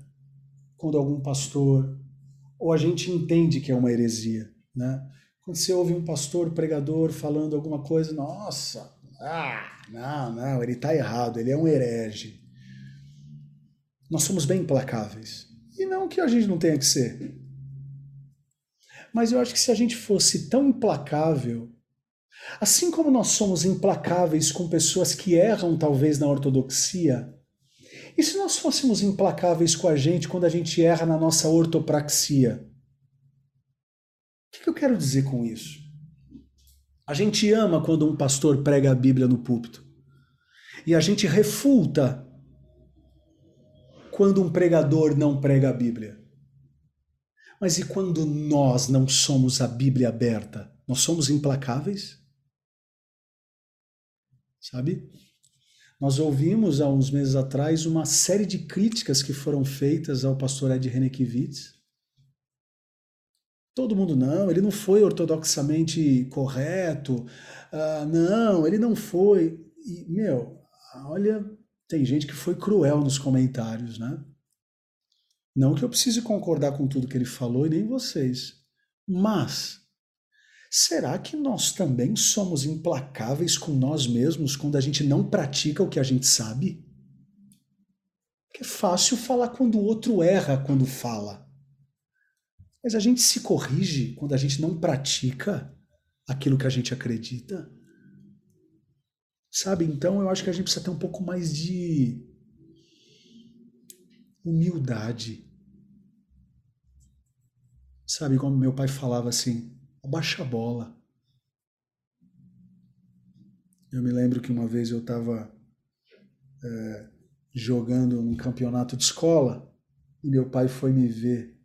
quando algum pastor, ou a gente entende que é uma heresia, né? Quando você ouve um pastor pregador falando alguma coisa, nossa, ah, não, não, ele está errado, ele é um herege. Nós somos bem implacáveis. E não que a gente não tenha que ser. Mas eu acho que se a gente fosse tão implacável Assim como nós somos implacáveis com pessoas que erram, talvez, na ortodoxia, e se nós fôssemos implacáveis com a gente quando a gente erra na nossa ortopraxia? O que eu quero dizer com isso? A gente ama quando um pastor prega a Bíblia no púlpito. E a gente refulta quando um pregador não prega a Bíblia. Mas e quando nós não somos a Bíblia aberta? Nós somos implacáveis? sabe? Nós ouvimos há uns meses atrás uma série de críticas que foram feitas ao pastor Ed Renekiewicz. Todo mundo não, ele não foi ortodoxamente correto, uh, não, ele não foi. E, meu, olha, tem gente que foi cruel nos comentários, né? Não que eu precise concordar com tudo que ele falou e nem vocês. Mas será que nós também somos implacáveis com nós mesmos quando a gente não pratica o que a gente sabe? Porque é fácil falar quando o outro erra quando fala. Mas a gente se corrige quando a gente não pratica aquilo que a gente acredita. Sabe? Então eu acho que a gente precisa ter um pouco mais de humildade. Sabe, como meu pai falava assim, abaixa a bola. Eu me lembro que uma vez eu estava é, jogando um campeonato de escola e meu pai foi me ver.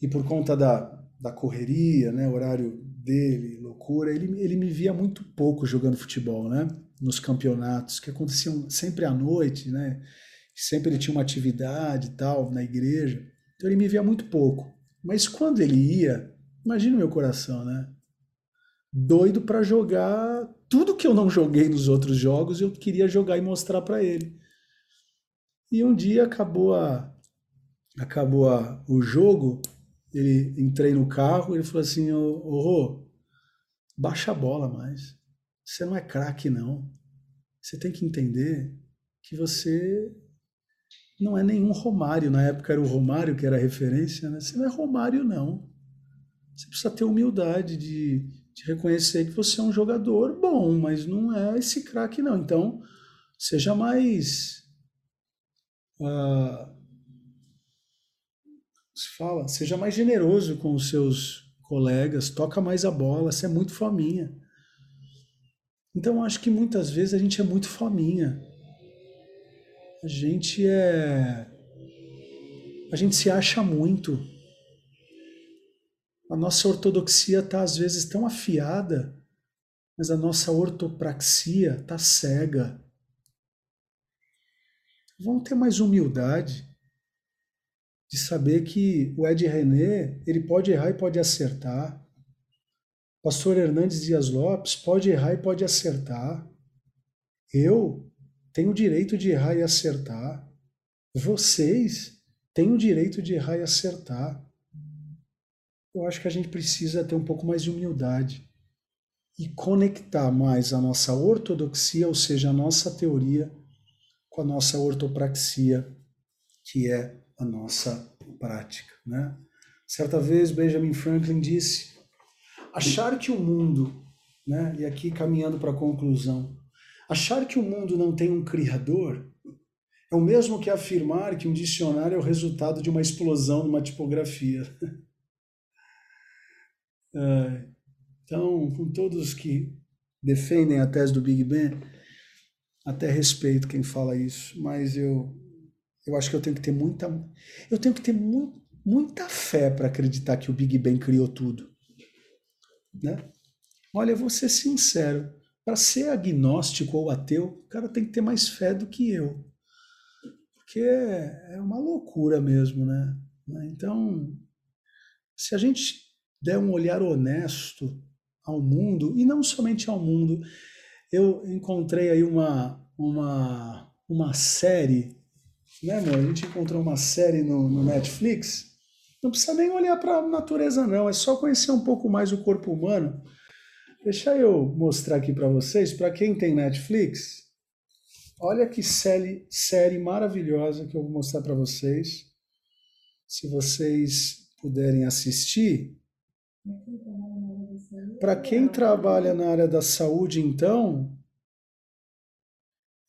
E por conta da, da correria, né, horário dele, loucura, ele, ele me via muito pouco jogando futebol, né? Nos campeonatos, que aconteciam sempre à noite, né? Sempre ele tinha uma atividade e tal na igreja. Então ele me via muito pouco. Mas quando ele ia, imagina o meu coração, né? Doido para jogar tudo que eu não joguei nos outros jogos, eu queria jogar e mostrar para ele. E um dia acabou a acabou a, o jogo ele entrei no carro, ele falou assim, ô, baixa a bola mais. Você não é craque, não. Você tem que entender que você não é nenhum Romário. Na época era o Romário que era a referência, né? Você não é Romário, não. Você precisa ter humildade de, de reconhecer que você é um jogador bom, mas não é esse craque, não. Então, seja mais uh, se fala, seja mais generoso com os seus colegas, toca mais a bola, você é muito faminha. Então acho que muitas vezes a gente é muito faminha. A gente é a gente se acha muito. A nossa ortodoxia está às vezes tão afiada, mas a nossa ortopraxia está cega. Vamos ter mais humildade de saber que o Ed René, ele pode errar e pode acertar. Pastor Hernandes Dias Lopes pode errar e pode acertar. Eu tenho o direito de errar e acertar. Vocês têm o direito de errar e acertar. Eu acho que a gente precisa ter um pouco mais de humildade e conectar mais a nossa ortodoxia, ou seja, a nossa teoria, com a nossa ortopraxia, que é a nossa prática. Né? Certa vez Benjamin Franklin disse: achar que o mundo, né, e aqui caminhando para a conclusão, achar que o mundo não tem um Criador é o mesmo que afirmar que um dicionário é o resultado de uma explosão numa tipografia. É, então, com todos que defendem a tese do Big Bang, até respeito quem fala isso, mas eu eu acho que eu tenho que ter muita. Eu tenho que ter mu muita fé para acreditar que o Big Bang criou tudo. Né? Olha, eu vou ser sincero. Para ser agnóstico ou ateu, o cara tem que ter mais fé do que eu. Porque é, uma loucura mesmo, né? Então, se a gente der um olhar honesto ao mundo, e não somente ao mundo, eu encontrei aí uma, uma, uma série né, amor? A gente encontrou uma série no, no Netflix. Não precisa nem olhar para a natureza, não. É só conhecer um pouco mais o corpo humano. Deixa eu mostrar aqui para vocês. Para quem tem Netflix, olha que série, série maravilhosa que eu vou mostrar para vocês. Se vocês puderem assistir. Para quem trabalha na área da saúde, então,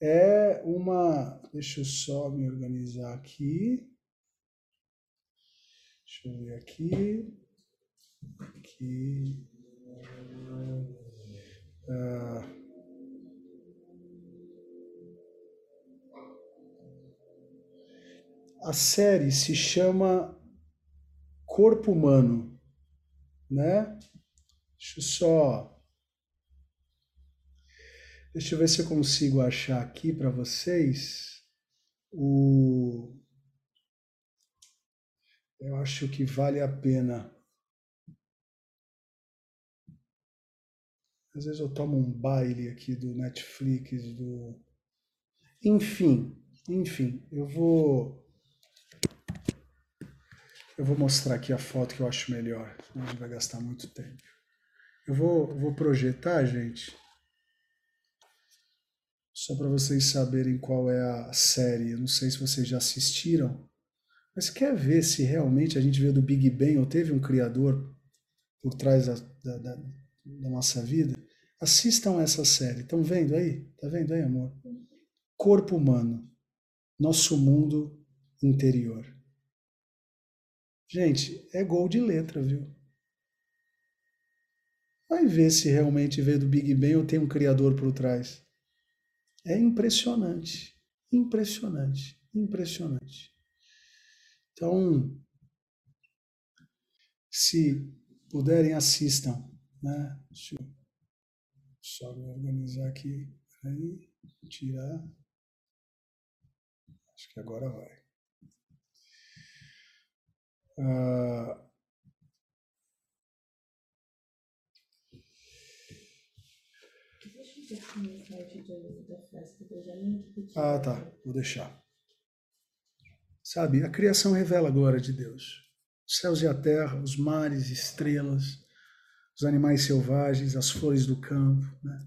é uma Deixa eu só me organizar aqui. Deixa eu ver aqui. Aqui. Ah. A série se chama Corpo Humano, né? Deixa eu só Deixa eu ver se eu consigo achar aqui para vocês o. Eu acho que vale a pena. Às vezes eu tomo um baile aqui do Netflix, do. Enfim, enfim, eu vou. Eu vou mostrar aqui a foto que eu acho melhor, a gente vai gastar muito tempo. Eu vou, vou projetar, gente, só para vocês saberem qual é a série. Não sei se vocês já assistiram, mas quer ver se realmente a gente veio do Big Bang ou teve um criador por trás da, da, da, da nossa vida? Assistam essa série. Estão vendo aí? Tá vendo aí, amor? Corpo humano, nosso mundo interior. Gente, é gol de letra, viu? Vai ver se realmente veio do Big Bang ou tem um criador por trás. É impressionante, impressionante, impressionante. Então, se puderem, assistam. Né? Deixa eu só me organizar aqui. Aí, tirar. Acho que agora vai. Uh, Ah, tá. Vou deixar. Sabe, a criação revela a glória de Deus. Os céus e a terra, os mares, estrelas, os animais selvagens, as flores do campo, né?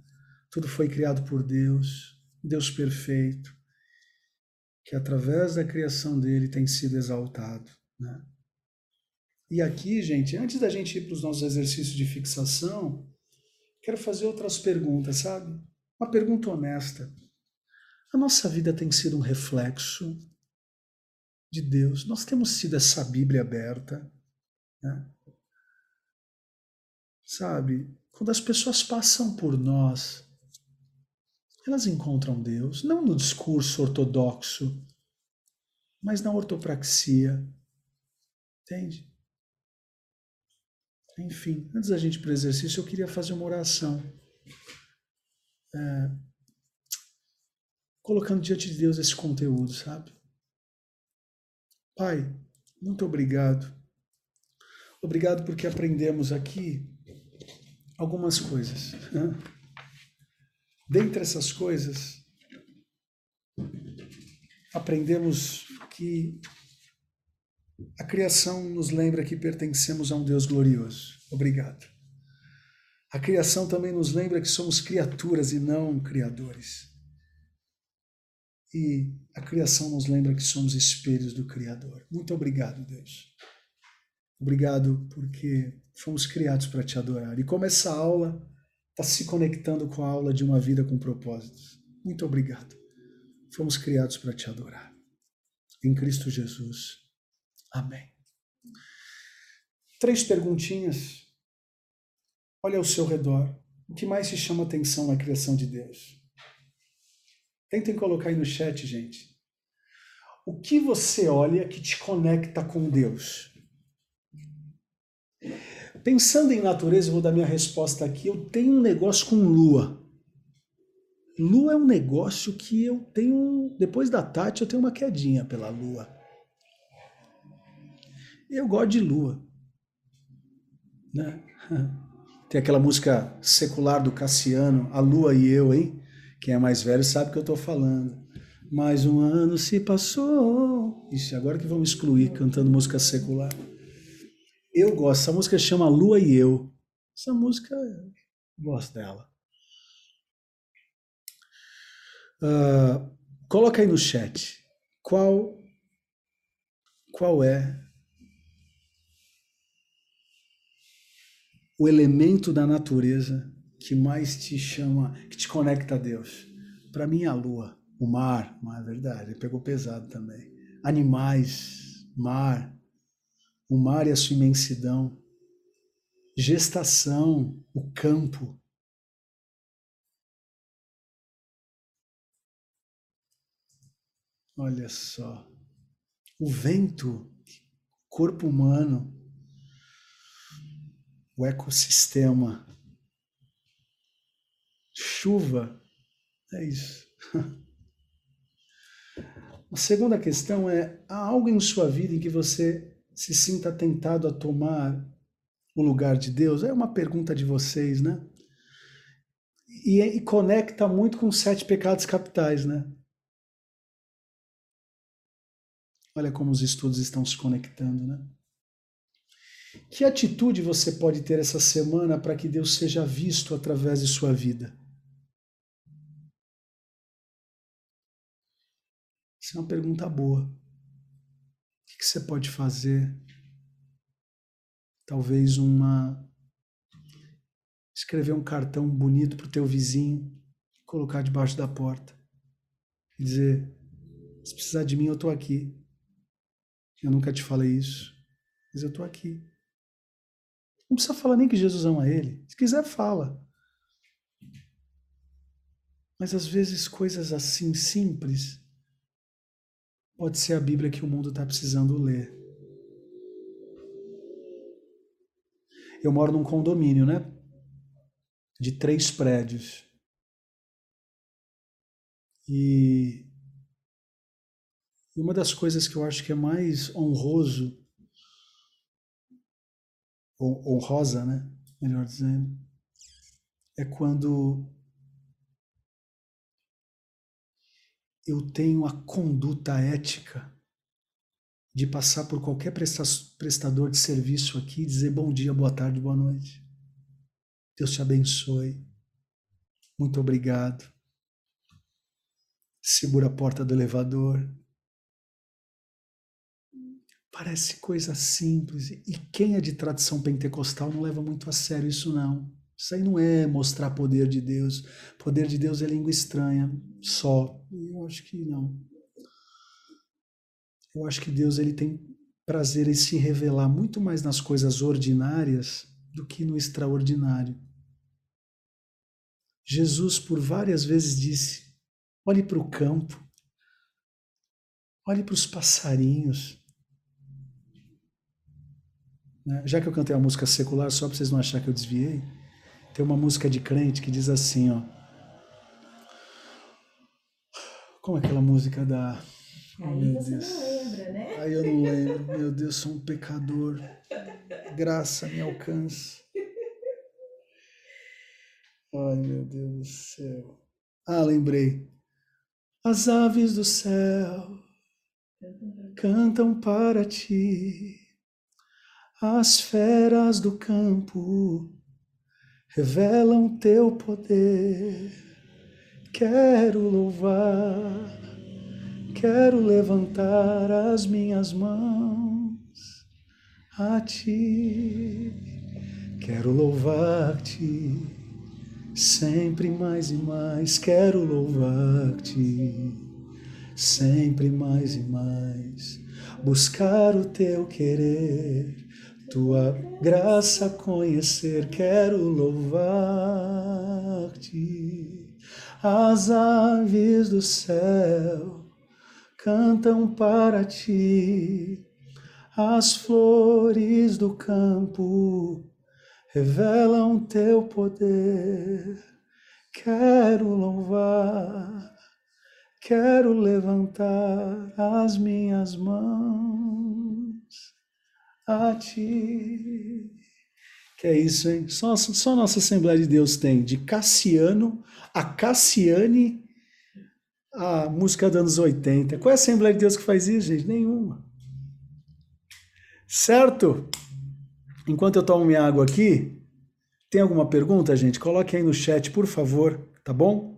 tudo foi criado por Deus, Deus perfeito, que através da criação dele tem sido exaltado. Né? E aqui, gente, antes da gente ir para os nossos exercícios de fixação, quero fazer outras perguntas, sabe? Uma pergunta honesta. A nossa vida tem sido um reflexo de Deus. Nós temos sido essa Bíblia aberta. Né? Sabe, quando as pessoas passam por nós, elas encontram Deus, não no discurso ortodoxo, mas na ortopraxia. Entende? Enfim, antes da gente ir para o exercício, eu queria fazer uma oração. É, colocando diante de Deus esse conteúdo, sabe? Pai, muito obrigado. Obrigado porque aprendemos aqui algumas coisas. Né? Dentre essas coisas, aprendemos que a criação nos lembra que pertencemos a um Deus glorioso. Obrigado. A criação também nos lembra que somos criaturas e não criadores. E a criação nos lembra que somos espelhos do Criador. Muito obrigado, Deus. Obrigado porque fomos criados para te adorar. E como essa aula está se conectando com a aula de uma vida com propósitos. Muito obrigado. Fomos criados para te adorar. Em Cristo Jesus. Amém. Três perguntinhas. Olha ao seu redor. O que mais te chama atenção na criação de Deus? Tentem colocar aí no chat, gente. O que você olha que te conecta com Deus? Pensando em natureza, eu vou dar minha resposta aqui. Eu tenho um negócio com lua. Lua é um negócio que eu tenho. Depois da Tati, eu tenho uma quedinha pela lua. Eu gosto de lua. Né? Tem aquela música secular do Cassiano, A Lua e Eu, hein? Quem é mais velho sabe o que eu estou falando. Mais um ano se passou. Ixi, agora que vamos excluir cantando música secular. Eu gosto. Essa música chama Lua e Eu. Essa música, eu gosto dela. Uh, coloca aí no chat. Qual, qual é o elemento da natureza que mais te chama, que te conecta a Deus? Para mim, a lua, o mar, não é verdade, pegou pesado também. Animais, mar, o mar e a sua imensidão, gestação, o campo. Olha só, o vento, corpo humano, o ecossistema, chuva, É isso. A segunda questão é: há algo em sua vida em que você se sinta tentado a tomar o lugar de Deus? É uma pergunta de vocês, né? E, e conecta muito com os sete pecados capitais, né? Olha como os estudos estão se conectando, né? Que atitude você pode ter essa semana para que Deus seja visto através de sua vida? Essa é uma pergunta boa. O que você pode fazer? Talvez uma escrever um cartão bonito para o teu vizinho, colocar debaixo da porta e dizer: se precisar de mim, eu estou aqui. Eu nunca te falei isso, mas eu estou aqui. Não precisa falar nem que Jesus ama ele. Se quiser, fala. Mas às vezes coisas assim simples pode ser a Bíblia que o mundo está precisando ler. Eu moro num condomínio, né? De três prédios. E uma das coisas que eu acho que é mais honroso honrosa, né? Melhor dizendo, é quando eu tenho a conduta ética de passar por qualquer prestador de serviço aqui e dizer bom dia, boa tarde, boa noite. Deus te abençoe. Muito obrigado. Segura a porta do elevador. Parece coisa simples. E quem é de tradição pentecostal não leva muito a sério isso, não. Isso aí não é mostrar poder de Deus. Poder de Deus é língua estranha, só. Eu acho que não. Eu acho que Deus ele tem prazer em se revelar muito mais nas coisas ordinárias do que no extraordinário. Jesus por várias vezes disse: olhe para o campo, olhe para os passarinhos, né? Já que eu cantei a música secular, só para vocês não acharem que eu desviei, tem uma música de crente que diz assim, ó. Como é aquela música da. Oh, Aí meu você Deus. não lembra, né? Aí eu não lembro. Meu Deus, sou um pecador. Graça me alcance. Ai, meu Deus do céu. Ah, lembrei. As aves do céu cantam para ti as feras do campo revelam teu poder. Quero louvar, quero levantar as minhas mãos a ti. Quero louvar-te sempre mais e mais. Quero louvar-te sempre mais e mais. Buscar o teu querer tua graça conhecer, quero louvar-te. As aves do céu cantam para ti, as flores do campo revelam teu poder. Quero louvar, quero levantar as minhas mãos a ti. Que é isso, hein? Só, só nossa Assembleia de Deus tem de Cassiano a Cassiane a música dos anos 80. Qual é a Assembleia de Deus que faz isso, gente? Nenhuma. Certo? Enquanto eu tomo minha água aqui, tem alguma pergunta, gente? Coloque aí no chat, por favor, tá bom?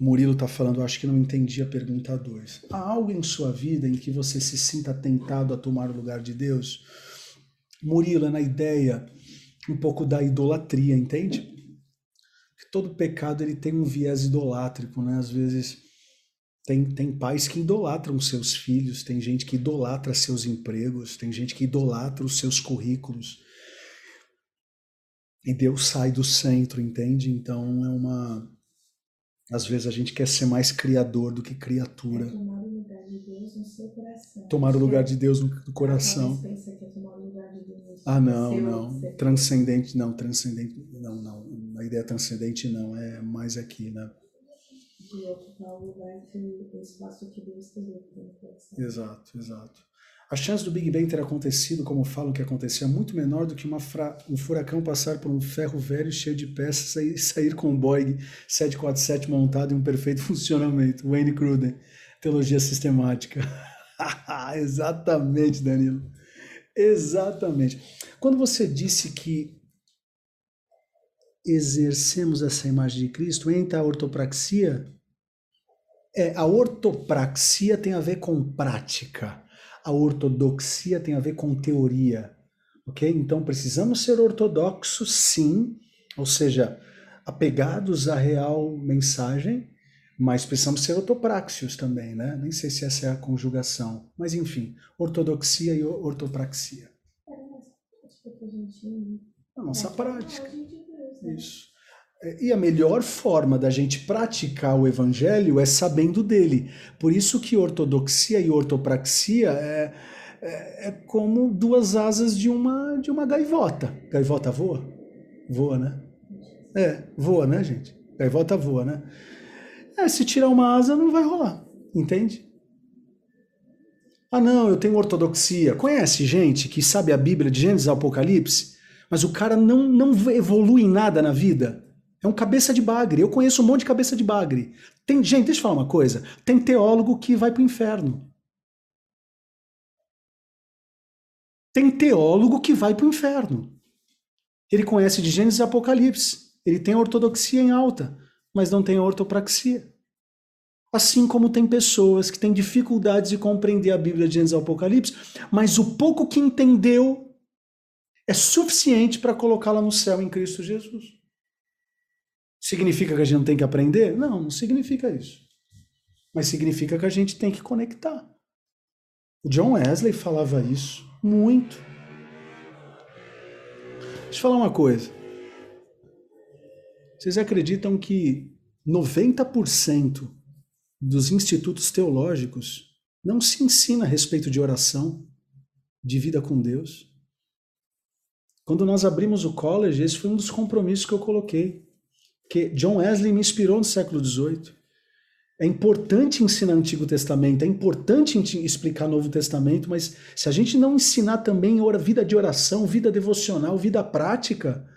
Murilo está falando, acho que não entendi a pergunta 2. Há algo em sua vida em que você se sinta tentado a tomar o lugar de Deus? Murilo é na ideia um pouco da idolatria, entende? Que todo pecado ele tem um viés idolátrico, né? Às vezes tem, tem pais que idolatram seus filhos, tem gente que idolatra seus empregos, tem gente que idolatra os seus currículos. E Deus sai do centro, entende? Então é uma às vezes a gente quer ser mais criador do que criatura. É tomar o lugar de Deus no seu coração. Tomar o lugar de Deus no coração. Ah, não, não. Transcendente, não. Transcendente, não, não. A ideia transcendente não. É mais aqui, né? e ocupar o lugar que o espaço que Deus tem Exato, exato. A chance do Big Bang ter acontecido, como falam que aconteceu, é muito menor do que fra... um furacão passar por um ferro velho cheio de peças e sair com um Boeing 747 montado em um perfeito funcionamento. Wayne Cruden, Teologia Sistemática. Exatamente, Danilo. Exatamente. Quando você disse que exercemos essa imagem de Cristo, entra a ortopraxia. É, a ortopraxia tem a ver com prática a ortodoxia tem a ver com teoria, ok? Então precisamos ser ortodoxos, sim, ou seja, apegados à real mensagem, mas precisamos ser ortopráxios também, né? Nem sei se essa é a conjugação, mas enfim, ortodoxia e ortopraxia. A nossa prática. Isso. É, e a melhor forma da gente praticar o evangelho é sabendo dele. Por isso que ortodoxia e ortopraxia é, é, é, como duas asas de uma, de uma gaivota. Gaivota voa? Voa, né? É, voa, né, gente? Gaivota voa, né? É, se tirar uma asa não vai rolar, entende? Ah, não, eu tenho ortodoxia. Conhece gente que sabe a Bíblia de Gênesis ao Apocalipse, mas o cara não, não evolui em nada na vida? É um cabeça de bagre. Eu conheço um monte de cabeça de bagre. Tem, gente, deixa eu falar uma coisa. Tem teólogo que vai para o inferno. Tem teólogo que vai para o inferno. Ele conhece de Gênesis e Apocalipse. Ele tem a ortodoxia em alta, mas não tem a ortopraxia. Assim como tem pessoas que têm dificuldades de compreender a Bíblia de Gênesis e Apocalipse, mas o pouco que entendeu é suficiente para colocá-la no céu em Cristo Jesus. Significa que a gente não tem que aprender? Não, não significa isso. Mas significa que a gente tem que conectar. O John Wesley falava isso muito. Deixa eu falar uma coisa. Vocês acreditam que 90% dos institutos teológicos não se ensina a respeito de oração, de vida com Deus? Quando nós abrimos o college, esse foi um dos compromissos que eu coloquei que John Wesley me inspirou no século XVIII. É importante ensinar Antigo Testamento, é importante explicar Novo Testamento, mas se a gente não ensinar também vida de oração, vida devocional, vida prática,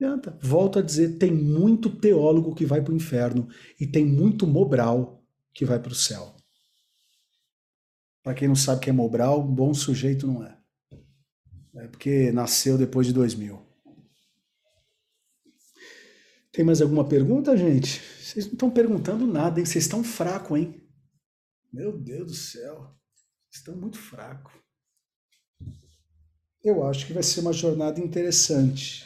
adianta. Volto a dizer, tem muito teólogo que vai para o inferno e tem muito Mobral que vai para o céu. Para quem não sabe o que é Mobral, um bom sujeito não é. É porque nasceu depois de 2000. Tem mais alguma pergunta, gente? Vocês não estão perguntando nada, hein? Vocês estão fracos, hein? Meu Deus do céu. Estão muito fracos. Eu acho que vai ser uma jornada interessante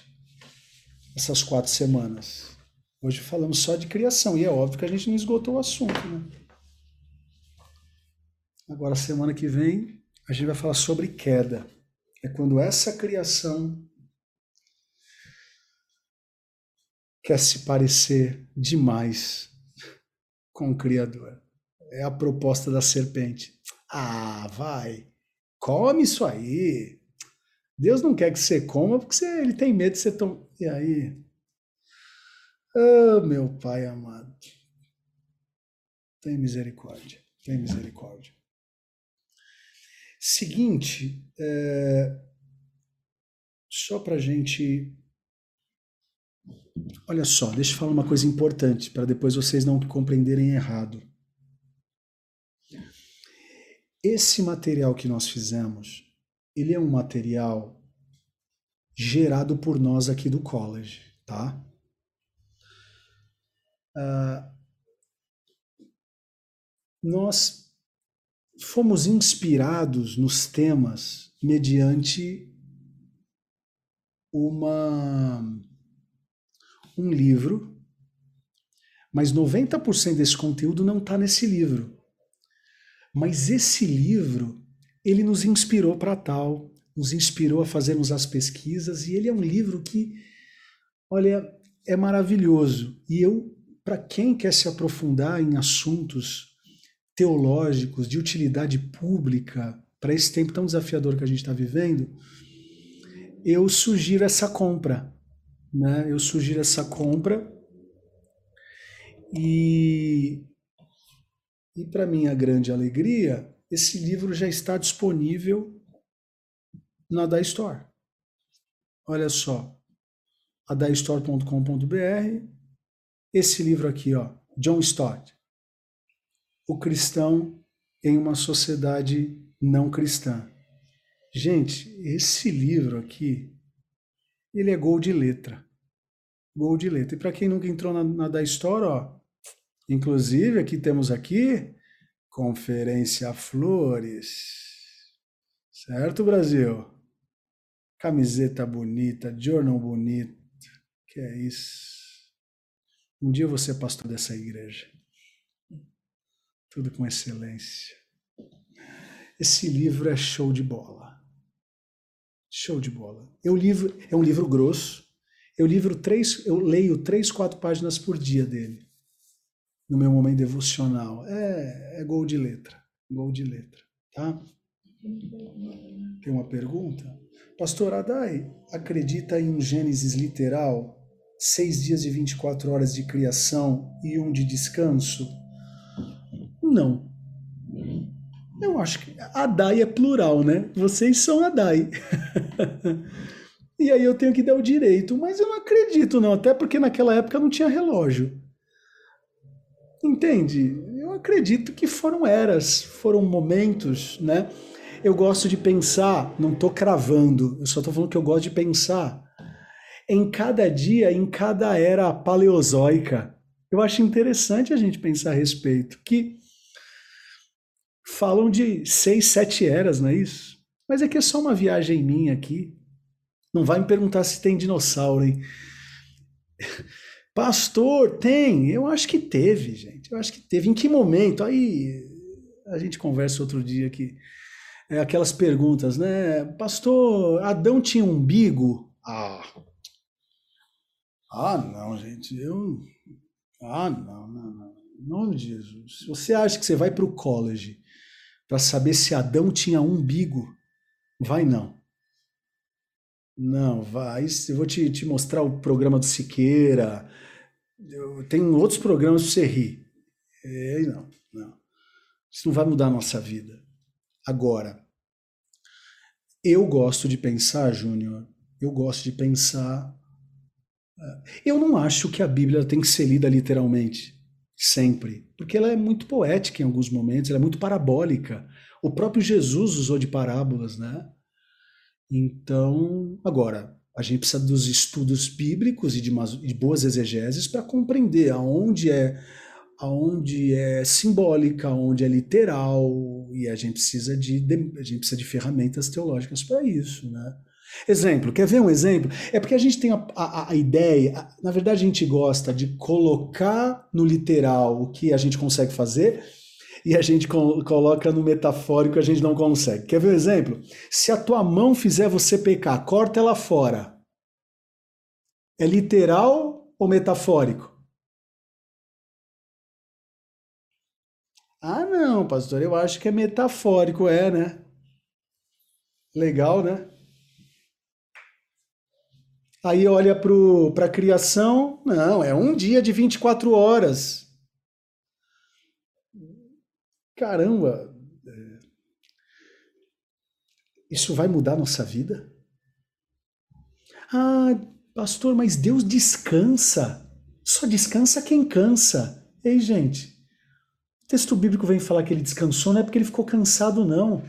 essas quatro semanas. Hoje falamos só de criação e é óbvio que a gente não esgotou o assunto, né? Agora, semana que vem, a gente vai falar sobre queda. É quando essa criação quer se parecer demais com o Criador. É a proposta da serpente. Ah, vai, come isso aí. Deus não quer que você coma porque você, ele tem medo de você tomar. E aí? Oh, meu Pai amado. Tem misericórdia. Tem misericórdia. Seguinte, é, só para gente Olha só, deixa eu falar uma coisa importante para depois vocês não compreenderem errado. Esse material que nós fizemos, ele é um material gerado por nós aqui do college, tá? Uh, nós fomos inspirados nos temas mediante uma um livro, mas 90% desse conteúdo não está nesse livro. Mas esse livro, ele nos inspirou para tal, nos inspirou a fazermos as pesquisas, e ele é um livro que, olha, é maravilhoso. E eu, para quem quer se aprofundar em assuntos teológicos, de utilidade pública, para esse tempo tão desafiador que a gente está vivendo, eu sugiro essa compra né, eu sugiro essa compra. E, e para minha grande alegria, esse livro já está disponível na da Store. Olha só, adaistore.com.br. Esse livro aqui, ó, John Stott, O Cristão em uma Sociedade Não Cristã. Gente, esse livro aqui, ele é gol de letra. Gol de letra. E para quem nunca entrou na, na da Store, ó, inclusive aqui temos aqui Conferência Flores. Certo, Brasil? Camiseta bonita, jornal bonito. Que é isso. Um dia vou ser pastor dessa igreja. Tudo com excelência. Esse livro é show de bola. Show de bola. Eu livro, é um livro grosso. Eu livro três, eu leio três, quatro páginas por dia dele no meu momento devocional. É, é gol de letra, gol de letra, tá? Tem uma pergunta? Pastor Adai acredita em um Gênesis literal, seis dias e 24 horas de criação e um de descanso? Não. Eu acho que Adai é plural, né? Vocês são Adai. e aí eu tenho que dar o direito, mas eu não acredito não, até porque naquela época não tinha relógio. Entende? Eu acredito que foram eras, foram momentos, né? Eu gosto de pensar, não estou cravando, eu só estou falando que eu gosto de pensar em cada dia, em cada era paleozoica. Eu acho interessante a gente pensar a respeito, que falam de seis, sete eras, não é isso? Mas é que é só uma viagem minha aqui. Não vai me perguntar se tem dinossauro, hein? Pastor, tem? Eu acho que teve, gente. Eu acho que teve. Em que momento? Aí a gente conversa outro dia aqui. É, aquelas perguntas, né? Pastor, Adão tinha um umbigo? Ah. Ah, não, gente. Eu. Ah, não, não, não. Em nome de Jesus. Se você acha que você vai para o college para saber se Adão tinha um umbigo, vai não. Não, vai. Eu vou te, te mostrar o programa do Siqueira, eu, tem outros programas para você rir. É, não, não. Isso não vai mudar a nossa vida. Agora, eu gosto de pensar, Júnior, eu gosto de pensar. É, eu não acho que a Bíblia tem que ser lida literalmente, sempre, porque ela é muito poética em alguns momentos, ela é muito parabólica. O próprio Jesus usou de parábolas, né? Então, agora, a gente precisa dos estudos bíblicos e de, de boas exegeses para compreender aonde é aonde é simbólica, aonde é literal, e a gente precisa de a gente precisa de ferramentas teológicas para isso, né? Exemplo, quer ver um exemplo? É porque a gente tem a, a, a ideia, a, na verdade a gente gosta de colocar no literal o que a gente consegue fazer e a gente coloca no metafórico a gente não consegue. Quer ver um exemplo? Se a tua mão fizer você pecar, corta ela fora. É literal ou metafórico? Ah, não, pastor, eu acho que é metafórico, é, né? Legal, né? Aí olha para a criação, não, é um dia de 24 horas. Caramba, é, isso vai mudar a nossa vida? Ah, pastor, mas Deus descansa. Só descansa quem cansa. Ei, gente, o texto bíblico vem falar que ele descansou, não é porque ele ficou cansado, não.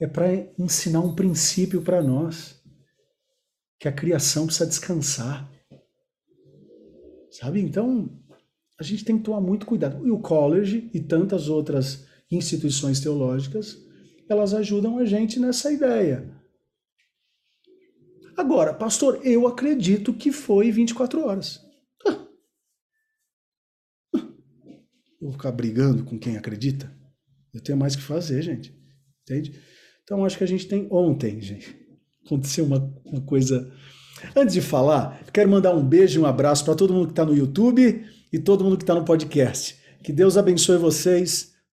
É para ensinar um princípio para nós. Que a criação precisa descansar. Sabe? Então, a gente tem que tomar muito cuidado. E o college e tantas outras instituições teológicas, elas ajudam a gente nessa ideia. Agora, pastor, eu acredito que foi 24 horas. Eu vou ficar brigando com quem acredita? Eu tenho mais que fazer, gente. Entende? Então, acho que a gente tem. Ontem, gente, aconteceu uma, uma coisa. Antes de falar, quero mandar um beijo e um abraço para todo mundo que está no YouTube e todo mundo que está no podcast. Que Deus abençoe vocês